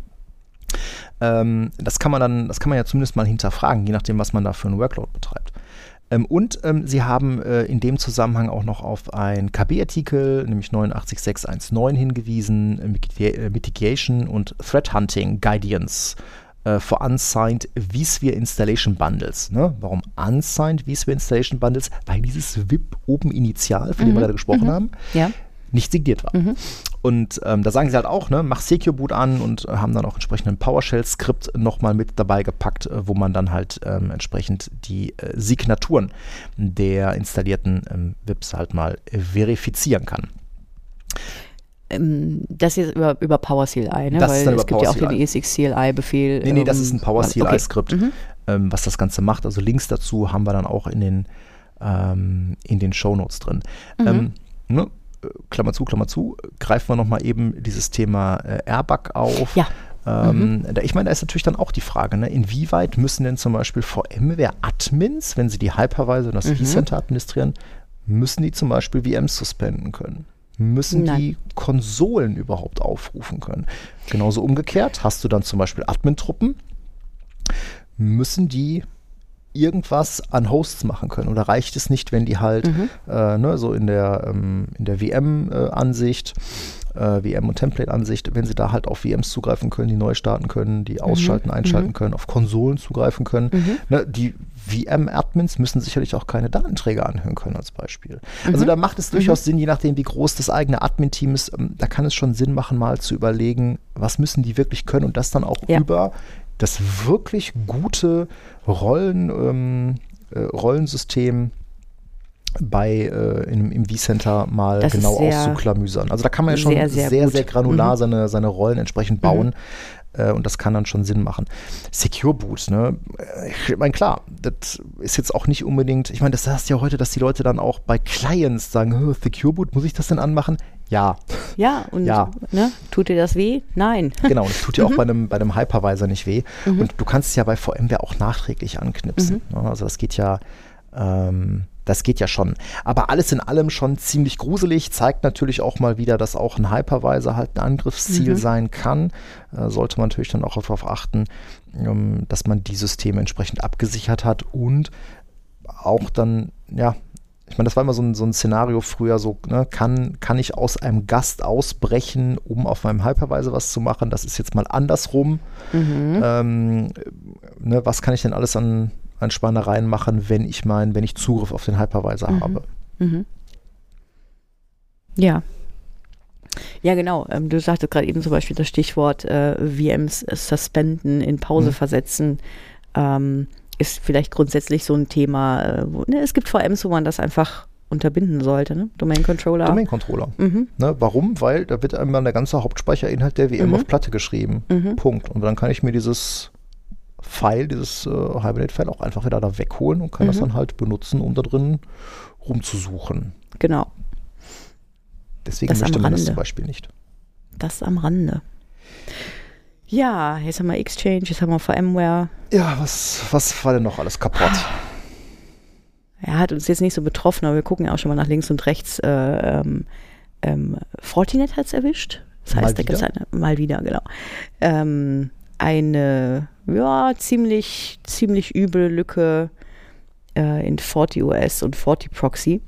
Ähm, das kann man dann, das kann man ja zumindest mal hinterfragen, je nachdem, was man da für einen Workload betreibt. Ähm, und ähm, sie haben äh, in dem Zusammenhang auch noch auf einen KB-Artikel, nämlich 89619 hingewiesen, äh, Miti- äh, Mitigation und Threat Hunting Guidance äh, for Unsigned vSphere Installation Bundles. Ne? Warum Unsigned vSphere Installation Bundles? Weil dieses VIP oben initial, von dem wir gerade gesprochen haben, Ja. Nicht signiert war. Und ähm, da sagen sie halt auch, ne, mach Secure Boot an und äh, haben dann auch entsprechend ein PowerShell-Skript nochmal mit dabei gepackt, äh, wo man dann halt ähm, entsprechend die äh, Signaturen der installierten ähm, VIPs halt mal äh, verifizieren kann. Ähm, das ist über, über PowerCLI, ne? Das ist Weil dann es über gibt ja auch den. ESXCLI-Befehl. Nee, nee, das ähm, ist ein okay. PowerCLI-Skript, Mhm. ähm, was das Ganze macht. Also Links dazu haben wir dann auch in den, in den Shownotes drin. Mhm. Ne, Klammer zu, Klammer zu, greifen wir nochmal eben dieses Thema äh, Airbag auf. Ja. Ähm, da, ich meine, da ist natürlich dann auch die Frage, ne, inwieweit müssen denn zum Beispiel VMware-Admins, wenn sie die Hypervisor und das Mhm. vCenter administrieren, müssen die zum Beispiel VMs suspenden können? Müssen Nein. die Konsolen überhaupt aufrufen können? Genauso umgekehrt, hast du dann zum Beispiel Admin-Truppen, müssen die irgendwas an Hosts machen können? Oder reicht es nicht, wenn die halt äh, ne, so in der, ähm, in der VM-Ansicht, äh, VM- und Template-Ansicht, wenn sie da halt auf VMs zugreifen können, die neu starten können, die ausschalten, einschalten können, auf Konsolen zugreifen können. Ne, die VM-Admins müssen sicherlich auch keine Datenträger anhören können als Beispiel. Also da macht es durchaus Sinn, je nachdem, wie groß das eigene Admin-Team ist, ähm, da kann es schon Sinn machen, mal zu überlegen, was müssen die wirklich können und das dann auch Ja. über das wirklich gute Rollen, ähm, äh, Rollensystem bei äh, im, im vCenter mal Das genau auszuklamüsern. Also da kann man ja schon sehr, sehr, sehr sehr, granular seine, seine Rollen entsprechend bauen. Äh, und das kann dann schon Sinn machen. Secure Boot, ne? Ich meine, klar, das ist jetzt auch nicht unbedingt, ich meine, das heißt ja heute, dass die Leute dann auch bei Clients sagen, "Hö, Secure Boot, muss ich das denn anmachen? Ja, Ja, und Ja. Ne? tut dir das weh? Nein. Genau, und das tut ja auch bei einem, bei einem Hypervisor nicht weh. Und du kannst es ja bei VMware auch nachträglich anknipsen. Ne? Also das geht ja, ähm, das geht ja schon. Aber alles in allem schon ziemlich gruselig, zeigt natürlich auch mal wieder, dass auch ein Hypervisor halt ein Angriffsziel sein kann. Äh, sollte man natürlich dann auch darauf achten, ähm, dass man die Systeme entsprechend abgesichert hat und auch dann, ja, ich meine, das war immer so ein, so ein Szenario früher, so, ne, kann, kann ich aus einem Gast ausbrechen, um auf meinem Hypervisor was zu machen? Das ist jetzt mal andersrum. Ähm, ne, was kann ich denn alles an, an Spannereien machen, wenn ich mein, wenn ich Zugriff auf den Hypervisor habe? Ja. Ja, genau. Ähm, du sagtest gerade eben zum Beispiel das Stichwort äh, VMs suspenden, in Pause Mhm. versetzen. Ähm, ist vielleicht grundsätzlich so ein Thema. Äh, wo, ne, es gibt VMs, wo man das einfach unterbinden sollte, ne? Domain Controller. Domain Controller. Mhm. Ne, warum? Weil da wird einmal der ganze Hauptspeicherinhalt der VM Mhm. auf Platte geschrieben. Mhm. Punkt. Und dann kann ich mir dieses File, dieses äh, Hibernate-File auch einfach wieder da wegholen und kann das Mhm. dann halt benutzen, um da drin rumzusuchen. Genau. Deswegen Das möchte man das zum Beispiel nicht. Das am Rande. Ja, jetzt haben wir Exchange, jetzt haben wir VMware. Ja, was, was war denn noch alles kaputt? er hat uns jetzt nicht so betroffen, aber wir gucken ja auch schon mal nach links und rechts. Äh, ähm, ähm, Fortinet hat es erwischt. Das heißt, Mal da gibt es wieder? eine, mal wieder, genau. Ähm, eine, ja, ziemlich, ziemlich üble Lücke äh, in FortiOS und FortiProxy.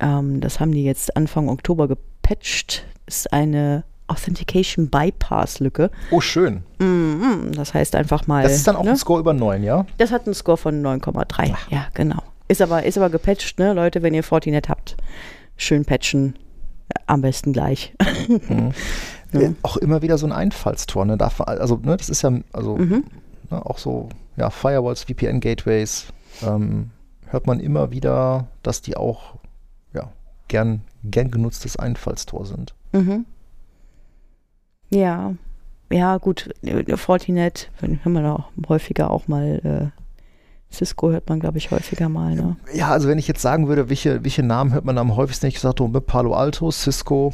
Ähm, das haben die jetzt Anfang Oktober gepatcht. Ist eine Authentication Bypass Lücke. Oh, schön. Mhm, das heißt einfach mal. Das ist dann auch ne? ein Score über 9, ja? Das hat einen Score von 9,3. Ja, genau. Ist aber, ist aber gepatcht, ne, Leute, wenn ihr Fortinet habt. Schön patchen. Am besten gleich. Ja. Äh, Auch immer wieder so ein Einfallstor. Ne? Darf, also, ne, das ist ja also, Mhm. ne, auch so, ja, Firewalls, VPN-Gateways. Ähm, hört man immer wieder, dass die auch ja, gern, gern genutztes Einfallstor sind. Mhm. Ja. Ja, gut. äh, Fortinet, hört man auch häufiger auch mal. Äh, Cisco hört man, glaube ich, häufiger mal. Ne? Ja, also wenn ich jetzt sagen würde, welche, welche Namen hört man am häufigsten, ich gesagt, oh, Palo Alto, Cisco,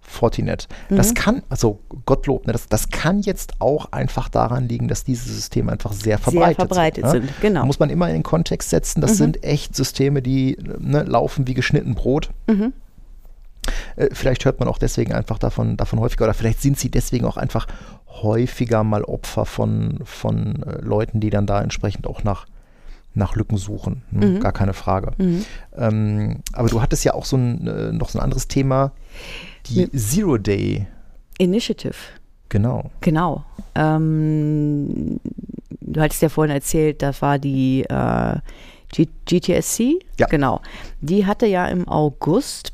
Fortinet. Das Mhm. kann, also Gottlob, ne, das, das kann jetzt auch einfach daran liegen, dass diese Systeme einfach sehr verbreitet, Sehr verbreitet sind. sind, genau. Muss man immer in den Kontext setzen, das Mhm. sind echt Systeme, die ne, laufen wie geschnitten Brot. Mhm. Äh, vielleicht hört man auch deswegen einfach davon, davon häufiger oder vielleicht sind sie deswegen auch einfach häufiger mal Opfer von, von äh, Leuten, die dann da entsprechend auch nach, nach Lücken suchen. Hm, Mhm. Gar keine Frage. Mhm. Ähm, aber du hattest ja auch so ein, äh, noch so ein anderes Thema, die Ja. Zero Day. Initiative. Genau. Genau. Ähm, du hattest ja vorhin erzählt, das war die äh, GTSC. Ja. Genau. Die hatte ja im August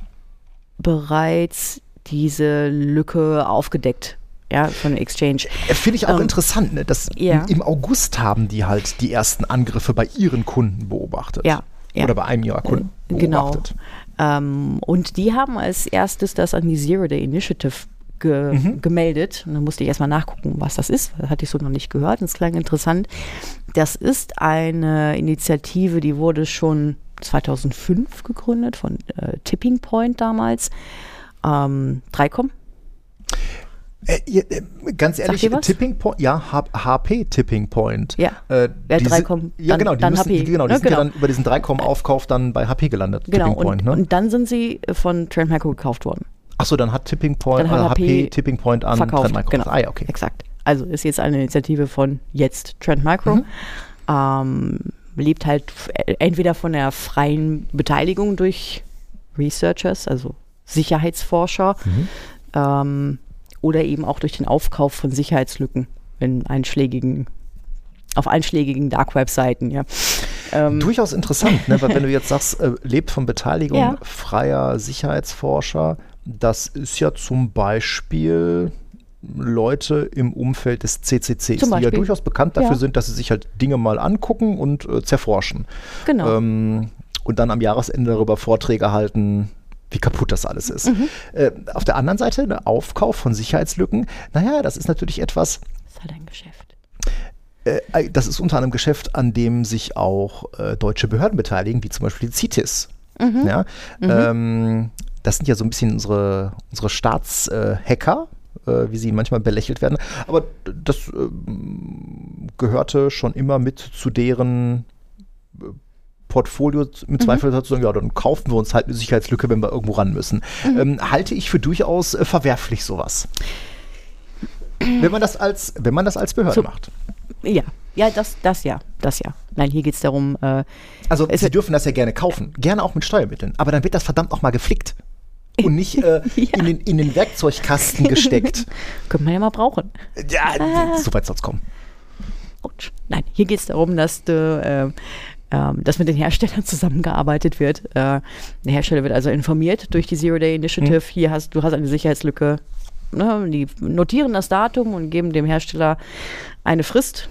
bereits diese Lücke aufgedeckt. Ja, von Exchange. Äh, Finde ich auch Ähm, interessant, ne? dass ja. im, August haben die halt die ersten Angriffe bei ihren Kunden beobachtet. Ja. ja. Oder bei einem ihrer Kunden Äh, genau. beobachtet. Ähm, und die haben als erstes das an die Zero Day Initiative ge Mhm. gemeldet. Und dann musste ich erstmal nachgucken, was das ist. Das hatte ich so noch nicht gehört. Das klang interessant. Das ist eine Initiative, die wurde schon 2005 gegründet von äh, Tipping Point damals. Ähm, Dreicom. Äh, äh, ganz ehrlich? Tipping Point, ja, H HP Tipping Point. Ja. Äh, Ja, die sind- 3Com, ja, dann- genau, die, dann müssen, HP. genau, die Ja, sind ja genau. dann über diesen 3Com-Aufkauf dann bei HP gelandet. Genau. Tipping Point, und, ne? und dann sind sie von Trend Micro gekauft worden. Achso, dann hat Tipping Point, Dann hat äh, HP, HP Tipping Point an verkauft. Trend Micro. Genau. Ah ja, okay. Exakt. Also ist jetzt eine Initiative von jetzt Trend Micro. Mhm. Ähm, lebt halt entweder von der freien Beteiligung durch Researchers, also Sicherheitsforscher, Mhm. ähm, oder eben auch durch den Aufkauf von Sicherheitslücken in einschlägigen, auf einschlägigen Dark Web-Seiten, ja. Ähm, Durchaus interessant, ne? weil wenn du jetzt sagst, äh, lebt von Beteiligung Ja. freier Sicherheitsforscher, das ist ja zum Beispiel Leute im Umfeld des CCCs, die ja durchaus bekannt dafür Ja. sind, dass sie sich halt Dinge mal angucken und äh, zerforschen. genau. Ähm, und dann am Jahresende darüber Vorträge halten, wie kaputt das alles ist. Mhm. Äh, auf der anderen Seite, der Aufkauf von Sicherheitslücken, naja, das ist natürlich etwas, das ist halt ein Geschäft. äh, das ist unter anderem Geschäft, an dem sich auch äh, deutsche Behörden beteiligen, wie zum Beispiel die CITES. Mhm. Ja? Ähm, das sind ja so ein bisschen unsere, unsere Staatshacker, äh, wie sie manchmal belächelt werden. Aber das ähm, gehörte schon immer mit zu deren äh, Portfolio Mhm. mit Zweifel dazu sagen, ja, dann kaufen wir uns halt eine Sicherheitslücke, wenn wir irgendwo ran müssen. Mhm. Ähm, halte ich für durchaus äh, verwerflich sowas. Wenn man das als, wenn man das als Behörde So- macht. Ja, ja, das, das ja, das ja. Nein, hier geht es darum, äh, Also Sie dürfen das ja gerne kaufen, gerne auch mit Steuermitteln, aber dann wird das verdammt nochmal geflickt und nicht äh, Ja. in, den, in den Werkzeugkasten gesteckt. könnte man ja mal brauchen. ja, so weit soll es kommen. Autsch. Nein, hier geht es darum, dass du, äh, ähm, dass mit den Herstellern zusammengearbeitet wird. Äh, der Hersteller wird also informiert durch die Zero Day Initiative. Hier hast du hast eine Sicherheitslücke. Ne, die notieren das Datum und geben dem Hersteller eine Frist.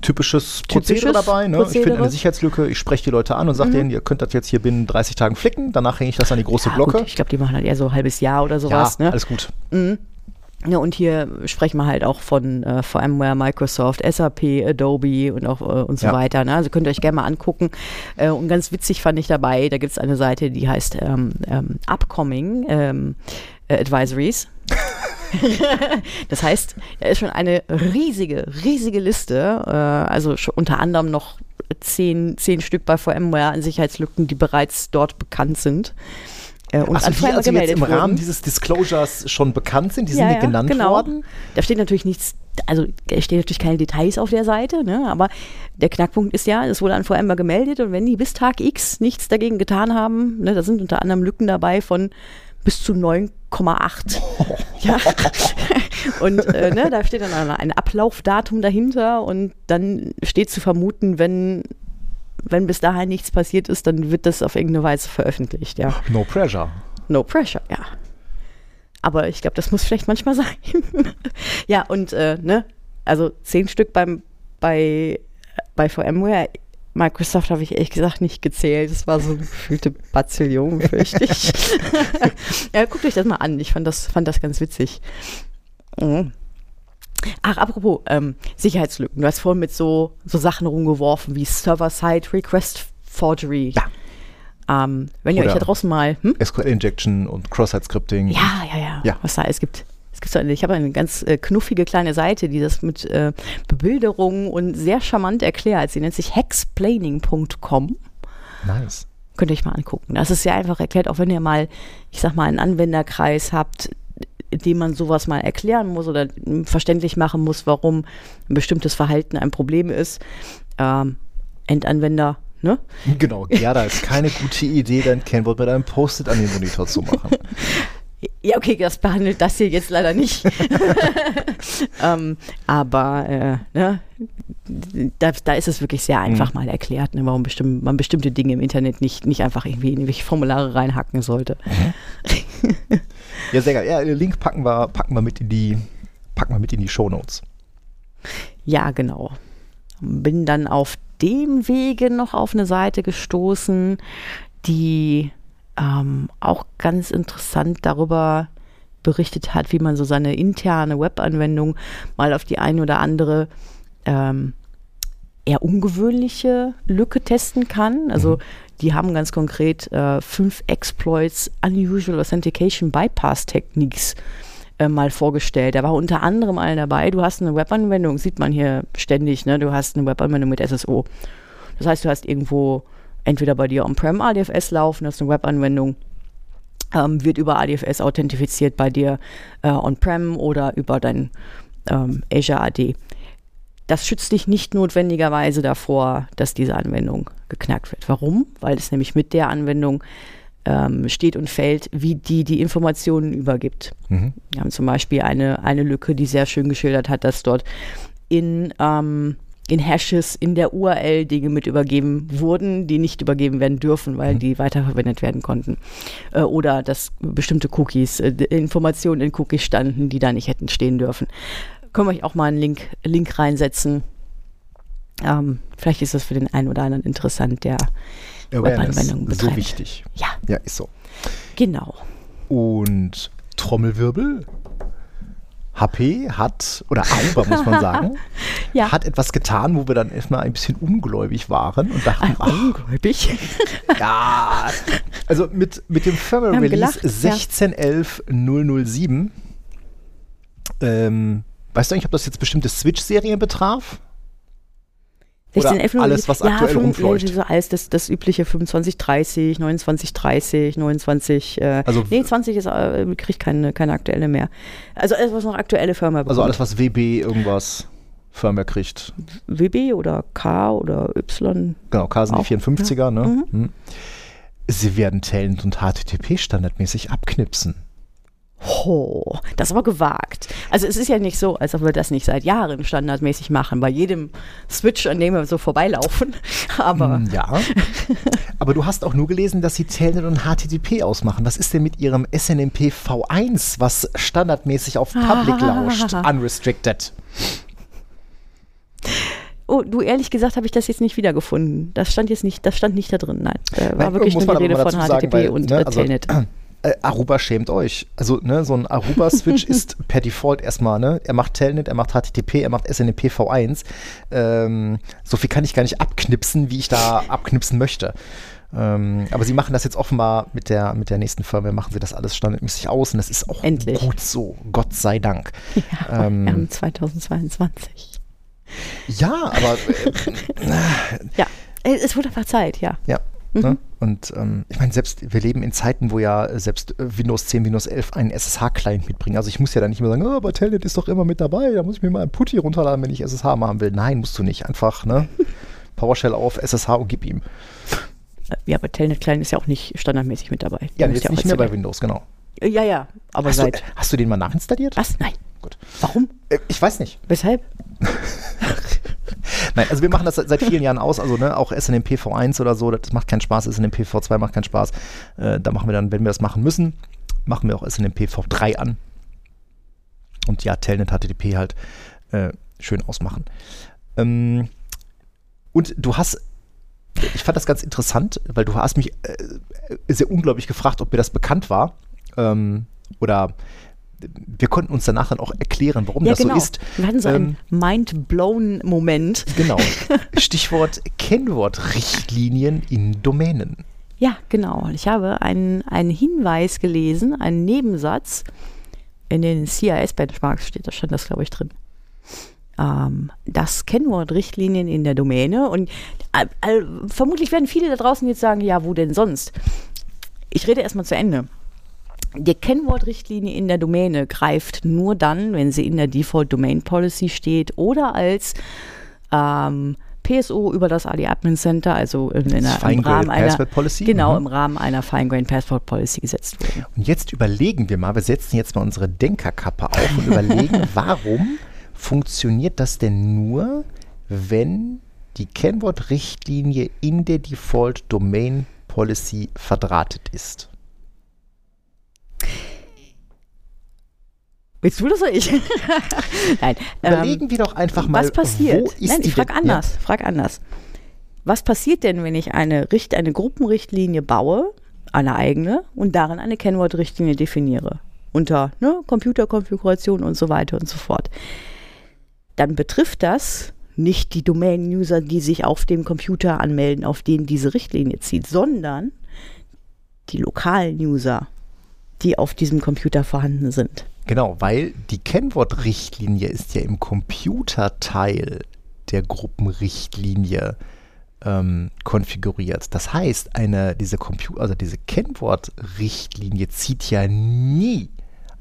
Typisches Prozedere dabei. Ne? Ich finde Prozedere. eine Sicherheitslücke, ich spreche die Leute an und sage denen, ihr könnt das jetzt hier binnen 30 Tagen flicken, danach hänge ich das an die große Ja, Glocke. Gut, ich glaube, die machen halt eher so ein halbes Jahr oder ja, sowas. ne? alles gut. Ja, und hier sprechen wir halt auch von äh, VMware, Microsoft, SAP, Adobe und auch äh, und so Ja. weiter. Ne? Also könnt ihr euch gerne mal angucken. Äh, und ganz witzig fand ich dabei, da gibt es eine Seite, die heißt ähm, ähm, Upcoming ähm, äh, Advisories. das heißt, da ist schon eine riesige, riesige Liste, äh, also unter anderem noch zehn, zehn Stück bei VMware an Sicherheitslücken, die bereits dort bekannt sind. Äh, und Achso, die also jetzt im Rahmen dieses Disclosures schon bekannt sind, die ja, sind ja, genannt genau. worden? Da steht natürlich nichts, also da stehen natürlich keine Details auf der Seite, ne? aber der Knackpunkt ist ja, es wurde an VMware gemeldet und wenn die bis Tag X nichts dagegen getan haben, ne, da sind unter anderem Lücken dabei von bis zu 9,8. ja. und äh, ne, da steht dann ein Ablaufdatum dahinter und dann steht zu vermuten, wenn wenn bis dahin nichts passiert ist, dann wird das auf irgendeine Weise veröffentlicht, ja. No pressure. No pressure, ja. Aber ich glaube, das muss vielleicht manchmal sein. ja, und äh, ne, also zehn Stück beim, bei, bei VMware. Microsoft habe ich ehrlich gesagt nicht gezählt. Das war so eine gefühlte Bazillion, fürchte ich. ja, guckt euch das mal an. Ich fand das, fand das ganz witzig. Mhm. Ach, apropos ähm, Sicherheitslücken. Du hast vorhin mit so, so Sachen rumgeworfen wie Server-Side Request Forgery. Ja. Ähm, wenn ihr euch da draußen mal. Hm? SQL-Injection und Cross-Site-Scripting. Ja, ja, ja, ja. Was da es gibt. Es gibt eine, ich habe eine ganz äh, knuffige kleine Seite, die das mit äh, Bebilderungen und sehr charmant erklärt. Sie nennt sich hexplaining.com. Nice. Könnt ihr euch mal angucken. Das ist sehr einfach erklärt, auch wenn ihr mal, ich sag mal, einen Anwenderkreis habt, dem man sowas mal erklären muss oder verständlich machen muss, warum ein bestimmtes Verhalten ein Problem ist. Ähm, Endanwender, ne? Genau, ja, da ist keine gute Idee, dein Kennwort mit einem Post-it an den Monitor zu machen. Ja, okay, das behandelt das hier jetzt leider nicht. ähm, aber äh, ne, da, da, ist es wirklich sehr einfach mhm. mal erklärt, ne, warum bestimm man bestimmte Dinge im Internet nicht, nicht einfach irgendwie in irgendwelche Formulare reinhacken sollte. Mhm. ja, sehr geil. Ja, den Link packen wir, packen wir mit in die, packen wir mit in die Shownotes. Ja, genau. Bin dann auf dem Wege noch auf eine Seite gestoßen, die ähm, auch ganz interessant darüber berichtet hat, wie man so seine interne Webanwendung mal auf die eine oder andere ähm, eher ungewöhnliche Lücke testen kann. Also mhm. die haben ganz konkret äh, fünf Exploits Unusual Authentication Bypass Techniques äh, mal vorgestellt. Da war unter anderem allen dabei, du hast eine Webanwendung, sieht man hier ständig, ne? du hast eine Webanwendung mit SSO. Das heißt, du hast irgendwo entweder bei dir on-prem ADFS laufen, das ist eine Webanwendung, ähm, wird über ADFS authentifiziert bei dir äh, on-prem oder über dein ähm, Azure AD. Das schützt dich nicht notwendigerweise davor, dass diese Anwendung geknackt wird. Warum? Weil es nämlich mit der Anwendung ähm, steht und fällt, wie die die Informationen übergibt. Mhm. Wir haben zum Beispiel eine, eine Lücke, die sehr schön geschildert hat, dass dort in ähm, in Hashes in der URL Dinge mit übergeben wurden, die nicht übergeben werden dürfen, weil mhm. die weiterverwendet werden konnten. Äh, oder dass bestimmte Cookies, äh, Informationen in Cookies standen, die da nicht hätten stehen dürfen. Können wir euch auch mal einen Link, Link reinsetzen. Ähm, vielleicht ist das für den einen oder anderen interessant, der Webanwendungen betreibt. So wichtig. Ja. Ja, ist so. Genau. Und Trommelwirbel? HP hat, oder Aruba muss man sagen, ja. hat etwas getan, wo wir dann erstmal ein bisschen ungläubig waren und dachten, ach, ungläubig? ja, also mit, mit dem Firmware Release 16.11.007, ähm, weißt du eigentlich, ob das jetzt bestimmte Switch-Serien betraf? 16, 11, alles, was ja, aktuell rumfleucht. Ja, alles das, das übliche 25, 30, 29, 30, 29, äh, also, nee, 20 ist, äh, kriegt keine, keine aktuelle mehr. Also alles, was noch aktuelle Firma bekommt. Also alles, was WB irgendwas Firma kriegt. WB oder K oder Y. Genau, K sind auch. die 54er, ja. ne? Mhm. Hm. Sie werden Talent und HTTP standardmäßig abknipsen. Oh, das ist aber gewagt. Also es ist ja nicht so, als ob wir das nicht seit Jahren standardmäßig machen, bei jedem Switch, an dem wir so vorbeilaufen. Aber hm, ja. aber du hast auch nur gelesen, dass sie Telnet und HTTP ausmachen. Was ist denn mit ihrem SNMP V1, was standardmäßig auf Public lauscht, unrestricted? Oh, du ehrlich gesagt habe ich das jetzt nicht wiedergefunden. Das stand jetzt nicht, das stand nicht da drin. Nein, da war wirklich nur die Rede von HTTP weil, und ne, also, Telnet äh, Aruba schämt euch. Also, ne, so ein Aruba-Switch ist per Default erstmal, ne, er macht Telnet, er macht HTTP, er macht SNMP V1. Ähm, so viel kann ich gar nicht abknipsen, wie ich da abknipsen möchte. Ähm, aber sie machen das jetzt offenbar mit der, mit der nächsten Firma, machen sie das alles standardmäßig aus und das ist auch Endlich. gut so, Gott sei Dank. Ja, ähm, wir haben 2022. Ja, aber äh, ja. Äh, Es wurde einfach Zeit, ja. Ja. Mhm. Ne? Und ähm, ich meine, selbst wir leben in Zeiten, wo ja äh, selbst äh, Windows 10, Windows 11 einen SSH-Client mitbringen. Also ich muss ja dann nicht mehr sagen, oh, aber Telnet ist doch immer mit dabei, da muss ich mir mal ein Putty runterladen, wenn ich SSH machen will. Nein, musst du nicht. Einfach, ne? PowerShell auf, SSH und gib ihm. Ja, aber Telnet Client ist ja auch nicht standardmäßig mit dabei. Ja, Du jetzt auch nicht mehr bei. Windows, genau. Ja, ja, aber Hast du, seit. äh, hast du den mal nachinstalliert? Was? Nein. Gut. Warum? Äh, ich weiß nicht. Weshalb? Nein, also wir machen das seit, vielen Jahren aus, also ne, auch SNMP V1 oder so, das macht keinen Spaß, SNMP V2 macht keinen Spaß. Äh, da machen wir dann, wenn wir das machen müssen, machen wir auch SNMP V3 an. Und ja, Telnet HTTP halt äh, schön ausmachen. Ähm, und du hast, ich fand das ganz interessant, weil du hast mich äh, sehr unglaublich gefragt, ob mir das bekannt war. Ähm, oder wir konnten uns danach dann auch erklären, warum Ja, das genau. so ist. Wir hatten so Ähm, einen mind-blown-Moment. Genau. Stichwort Kennwortrichtlinien in Domänen. Ja, genau. Ich habe einen, einen Hinweis gelesen, einen Nebensatz. In den CIS-Benchmarks steht, da stand das, glaube ich, drin. Ähm, das Kennwortrichtlinien in der Domäne. Und äh, äh, vermutlich werden viele da draußen jetzt sagen, ja, wo denn sonst? Ich rede erstmal zu Ende. Die Kennwortrichtlinie in der Domäne greift nur dann, wenn sie in der Default Domain Policy steht oder als ähm, PSO über das AD Admin Center, also in, in einer, im Rahmen einer, Password Policy? genau, Mhm. im Rahmen einer Fine-Grained Passport Policy gesetzt wurde. Und jetzt überlegen wir mal, wir setzen jetzt mal unsere Denkerkappe auf und überlegen, warum funktioniert das denn nur, wenn die Kennwortrichtlinie in der Default Domain Policy verdrahtet ist? Willst du das oder ich? Nein. Überlegen ähm, wir doch einfach mal, was passiert? Nein, ich frage anders. Frag anders. Was passiert denn, wenn ich eine, Richt eine Gruppenrichtlinie baue, eine eigene, und darin eine Kennwortrichtlinie definiere? Unter ne, Computerkonfiguration und so weiter und so fort. Dann betrifft das nicht die Domain-User, die sich auf dem Computer anmelden, auf den diese Richtlinie zieht, sondern die lokalen User, die auf diesem Computer vorhanden sind. Genau, weil die Kennwortrichtlinie ist ja im Computerteil der Gruppenrichtlinie ähm, konfiguriert. Das heißt, eine, diese, also diese Kennwortrichtlinie zieht ja nie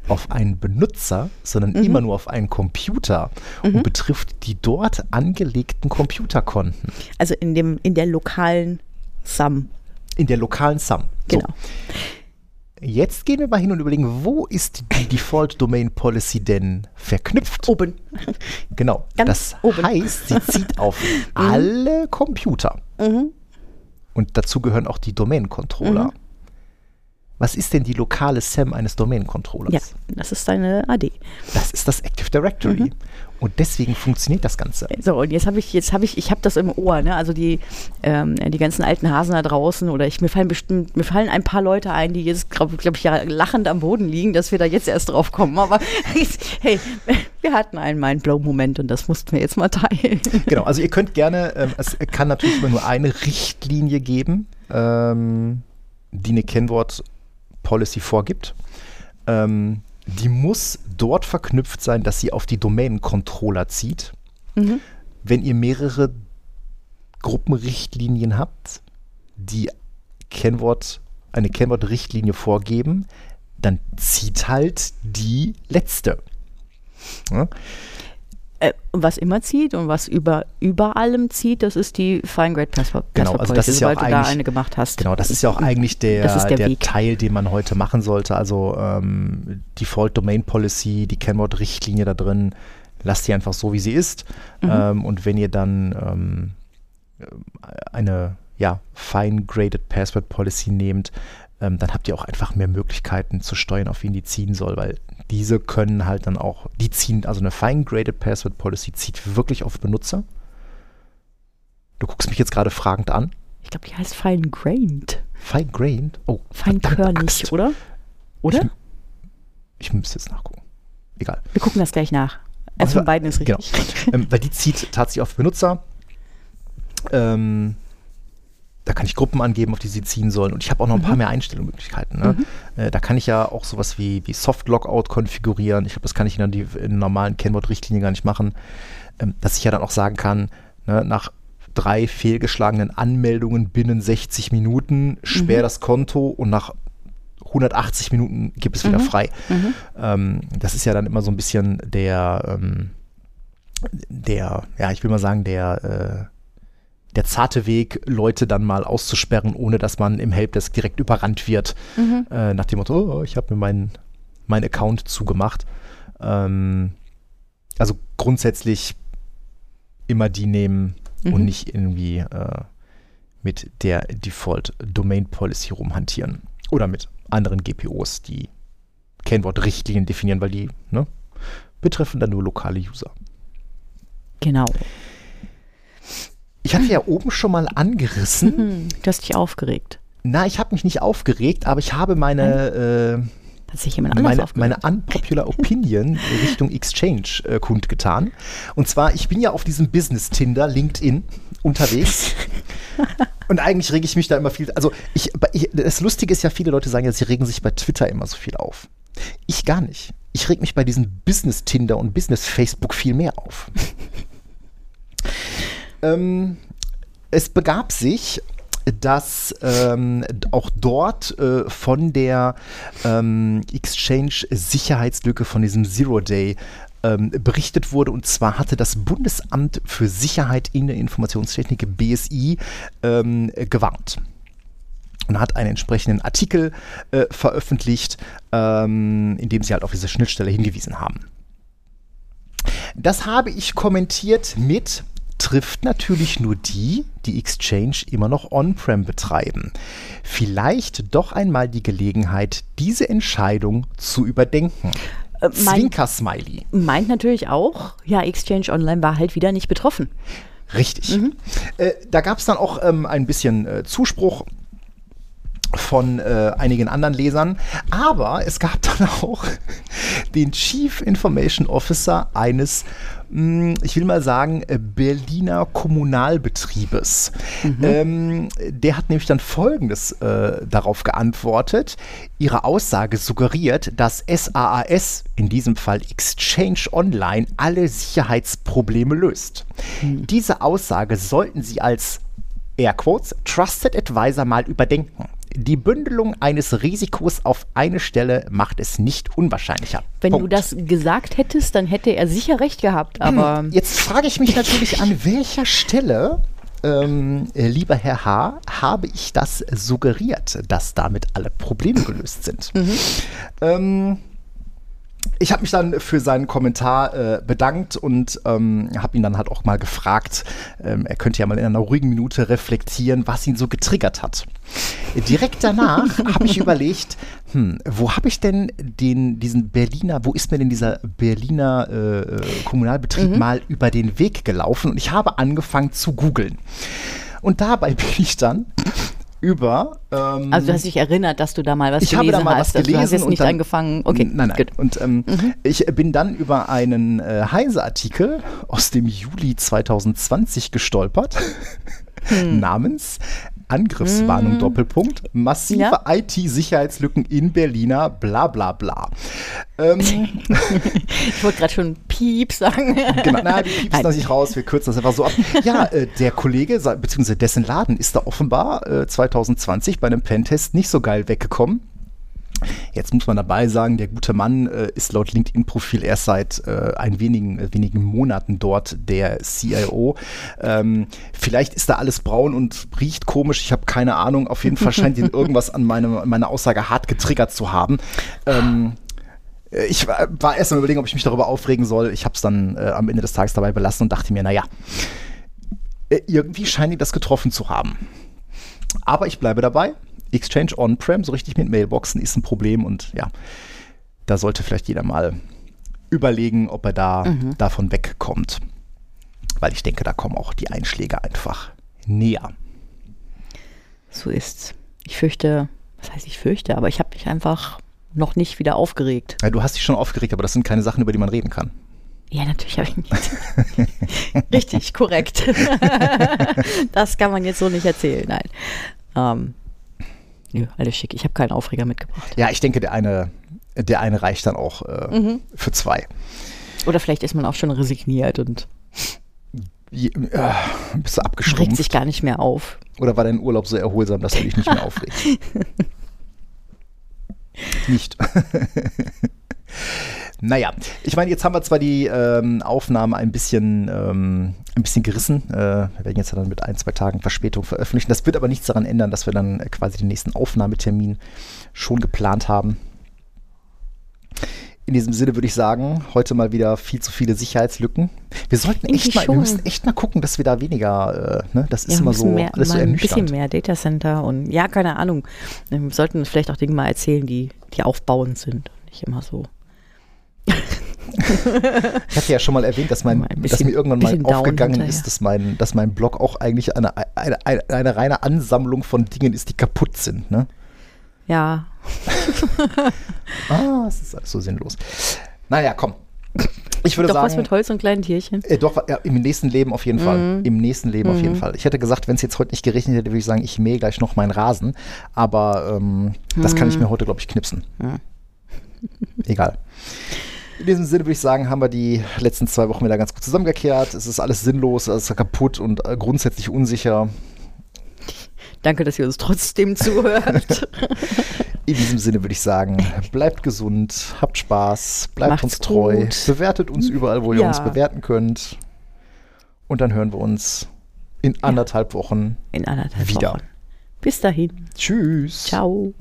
auf einen Benutzer, sondern immer nur auf einen Computer und betrifft die dort angelegten Computerkonten Also in, dem, in der lokalen SAM. in der lokalen SAM. So. Jetzt gehen wir mal hin und überlegen, wo ist die Default Domain Policy denn verknüpft? Oben. Genau. Ganz das oben. heißt, sie zieht auf alle Computer. Mhm. Und dazu gehören auch die Domain-Controller. Mhm. Was ist denn die lokale SAM eines Domain-Controllers? Ja, das ist deine AD. Das ist das Active Directory. Mhm. Und deswegen funktioniert das Ganze. So, und jetzt habe ich, jetzt habe ich, ich habe das im Ohr, ne? Also die, ähm, die ganzen alten Hasen da draußen oder ich, mir fallen bestimmt, mir fallen ein paar Leute ein, die jetzt, glaube glaub ich, ja lachend am Boden liegen, dass wir da jetzt erst drauf kommen. Aber hey, wir hatten einen Mindblow-Moment und das mussten wir jetzt mal teilen. Genau, also ihr könnt gerne, ähm, es kann natürlich immer nur eine Richtlinie geben, ähm, die eine Kennwort-Policy vorgibt. Ähm, die muss dort verknüpft sein, dass sie auf die Domain-Controller zieht. Mhm. Wenn ihr mehrere Gruppenrichtlinien habt, die Kennwort, eine Kennwort-Richtlinie vorgeben, dann zieht halt die letzte. Ja? Äh, was immer zieht und was über, über allem zieht, das ist die Fine-Grade Password. Genau, also das Policy, ist ja auch du da eine gemacht hast. Genau, das ist ja auch eigentlich der, der der. Teil, den man heute machen sollte. Also ähm, Default Domain Policy, die Kennwort-Richtlinie da drin, lasst die einfach so, wie sie ist. Mhm. Ähm, und wenn ihr dann ähm, eine ja, Fine-Graded Password Policy nehmt, ähm, dann habt ihr auch einfach mehr Möglichkeiten zu steuern, auf wen die ziehen soll, weil diese können halt dann auch, die ziehen, also eine Fine-Graded Password Policy zieht wirklich auf Benutzer. Du guckst mich jetzt gerade fragend an. Ich glaube, die heißt Fine-Grained. Fine-Grained? Oh, Feinkörnig, oder? Oder? Ich, ich müsste jetzt nachgucken. Egal. Wir gucken das gleich nach. Eins Also, von beiden ist genau. richtig. ähm, weil die zieht tatsächlich auf Benutzer. Ähm, da kann ich Gruppen angeben, auf die sie ziehen sollen. Und ich habe auch noch ein paar mehr Einstellungsmöglichkeiten. Ne? Äh, da kann ich ja auch sowas wie, wie Soft-Logout konfigurieren. Ich glaube, das kann ich in der, in der normalen Kennwort-Richtlinie gar nicht machen. Ähm, dass ich ja dann auch sagen kann, ne, nach drei fehlgeschlagenen Anmeldungen binnen 60 Minuten, sperr das Konto und nach 180 Minuten gibt es wieder frei. Ähm, das ist ja dann immer so ein bisschen der, ähm, der, ja, ich will mal sagen, der, äh, der zarte Weg, Leute dann mal auszusperren, ohne dass man im Helpdesk direkt überrannt wird, äh, nach dem Motto, oh, ich habe mir meinen mein Account zugemacht. Ähm, also grundsätzlich immer die nehmen und Mhm. nicht irgendwie äh, mit der Default Domain Policy rumhantieren. Oder mit anderen GPOs, die Kennwortrichtlinien definieren, weil die ne, betreffen dann nur lokale User. Genau. Ich hatte ja oben schon mal angerissen. Hm, du hast dich aufgeregt. Na, ich habe mich nicht aufgeregt, aber ich habe meine, Hat sich jemand äh, anders meine, aufgeregt? meine unpopular Opinion Richtung Exchange äh, kundgetan. Und zwar, ich bin ja auf diesem Business-Tinder, LinkedIn, unterwegs. Und eigentlich rege ich mich da immer viel. Also, ich, ich, das Lustige ist ja, viele Leute sagen ja, sie regen sich bei Twitter immer so viel auf. Ich gar nicht. Ich reg mich bei diesem Business-Tinder und Business-Facebook viel mehr auf. Ähm, es begab sich, dass ähm, auch dort äh, von der ähm, Exchange-Sicherheitslücke, von diesem Zero-Day, ähm, berichtet wurde. Und zwar hatte das Bundesamt für Sicherheit in der Informationstechnik, BSI, ähm, gewarnt und hat einen entsprechenden Artikel äh, veröffentlicht, ähm, in dem sie halt auf diese Schnittstelle hingewiesen haben. Das habe ich kommentiert mit trifft natürlich nur die, die Exchange immer noch on-prem betreiben. Vielleicht doch einmal die Gelegenheit, diese Entscheidung zu überdenken. Äh, Zwinker-Smiley. meint natürlich auch, ja, Exchange Online war halt wieder nicht betroffen. Richtig. Äh, da gab es dann auch ähm, ein bisschen äh, Zuspruch von äh, einigen anderen Lesern, aber es gab dann auch den Chief Information Officer eines, ich will mal sagen, äh, Berliner Kommunalbetriebes. Ähm, der hat nämlich dann Folgendes äh, darauf geantwortet. Ihre Aussage suggeriert, dass SAAS, in diesem Fall Exchange Online, alle Sicherheitsprobleme löst. Diese Aussage sollten Sie als Airquotes, Trusted Advisor mal überdenken. Die Bündelung eines Risikos auf eine Stelle macht es nicht unwahrscheinlicher. Wenn du Punkt. das gesagt hättest, dann hätte er sicher recht gehabt, aber Jetzt frage ich mich natürlich, an welcher Stelle, ähm, äh, lieber Herr H., habe ich das suggeriert, dass damit alle Probleme gelöst sind? Ähm, ich habe mich dann für seinen Kommentar äh, bedankt und ähm, habe ihn dann halt auch mal gefragt, ähm, er könnte ja mal in einer ruhigen Minute reflektieren, was ihn so getriggert hat. Direkt danach habe ich überlegt, hm, wo habe ich denn den, diesen Berliner, wo ist mir denn dieser Berliner äh, äh, Kommunalbetrieb mal über den Weg gelaufen? Und ich habe angefangen zu googeln. Und dabei bin ich dann über ähm, also du hast dich erinnert, dass du da mal was ich gelesen habe da mal hast. was gelesen also du hast jetzt und nicht dann, angefangen. Okay, nein, nein. gut. Und ähm, ich bin dann über einen äh, Heise-Artikel aus dem Juli 2020 gestolpert, Hm. namens Angriffswarnung Doppelpunkt massive Ja. IT-Sicherheitslücken in Berliner bla bla bla. Ähm, Ich wollte gerade schon Piep sagen. genau, na, die piepst Nein. da nicht raus, wir kürzen das einfach so ab. Ja, äh, der Kollege, beziehungsweise dessen Laden ist da offenbar äh, 2020 bei einem Pentest nicht so geil weggekommen. Jetzt muss man dabei sagen, der gute Mann äh, ist laut LinkedIn-Profil erst seit äh, ein wenigen, äh, wenigen Monaten dort der CIO. Ähm, vielleicht ist da alles braun und riecht komisch, ich habe keine Ahnung. Auf jeden Fall scheint ihn irgendwas an, meine, meiner Aussage hart getriggert zu haben. Ähm, äh, ich war, war erst mal überlegen, ob ich mich darüber aufregen soll. Ich habe es dann äh, am Ende des Tages dabei belassen und dachte mir, naja, äh, irgendwie scheint ihn das getroffen zu haben. Aber ich bleibe dabei. Exchange On-Prem, so richtig mit Mailboxen, ist ein Problem und ja, da sollte vielleicht jeder mal überlegen, ob er da davon wegkommt. Weil ich denke, da kommen auch die Einschläge einfach näher. So ist's. Ich fürchte, was heißt ich fürchte, aber ich habe mich einfach noch nicht wieder aufgeregt. Ja, du hast dich schon aufgeregt, aber das sind keine Sachen, über die man reden kann. Ja, natürlich habe ich nicht. Richtig, korrekt. das kann man jetzt so nicht erzählen, nein. Ähm, nö, alles schick. Ich habe keinen Aufreger mitgebracht. Ja, ich denke, der eine, der eine reicht dann auch äh, für zwei. Oder vielleicht ist man auch schon resigniert und Je, äh, bist du Regt abgestumpft? sich gar nicht mehr auf. Oder war dein Urlaub so erholsam, dass du dich nicht mehr aufregst? nicht. naja, ich meine, jetzt haben wir zwar die ähm, Aufnahme ein bisschen, ähm, ein bisschen gerissen. Äh, wir werden jetzt dann mit ein, zwei Tagen Verspätung veröffentlichen. Das wird aber nichts daran ändern, dass wir dann äh, quasi den nächsten Aufnahmetermin schon geplant haben. In diesem Sinne würde ich sagen, heute mal wieder viel zu viele Sicherheitslücken. Wir sollten echt mal, wir müssen echt mal gucken, dass wir da weniger, äh, ne, das ist Ja, immer so mehr, alles so ein bisschen mehr Datacenter und ja, keine Ahnung. Wir sollten vielleicht auch Dinge mal erzählen, die, die aufbauend sind. und Nicht immer so. Ich hatte ja schon mal erwähnt, dass, mein, ein dass bisschen- mir irgendwann mal bisschen aufgegangen hinterher. ist, dass mein, dass mein Blog auch eigentlich eine, eine, eine, eine reine Ansammlung von Dingen ist, die kaputt sind. Ne? Ja, Ah, es ist alles so sinnlos. Naja, komm. Ich würde doch sagen, was mit Holz und kleinen Tierchen. äh, doch, ja, im nächsten Leben auf jeden Mhm. Fall. Im nächsten Leben auf jeden Fall. Ich hätte gesagt, wenn es jetzt heute nicht geregnet hätte, würde ich sagen, ich mähe gleich noch meinen Rasen. Aber ähm, das kann ich Mhm. mir heute, glaube ich, knipsen. Egal. In diesem Sinne würde ich sagen, haben wir die letzten zwei Wochen wieder ganz gut zusammengekehrt. Es ist alles sinnlos, es ist kaputt und äh, grundsätzlich unsicher. Danke, dass ihr uns trotzdem zuhört. In diesem Sinne würde ich sagen, bleibt gesund, habt Spaß, bleibt Macht's uns treu, gut. bewertet uns überall, wo ihr Ja. uns bewerten könnt. Und dann hören wir uns in anderthalb Wochen. In anderthalb Wieder. Wochen. Bis dahin. Tschüss. Ciao.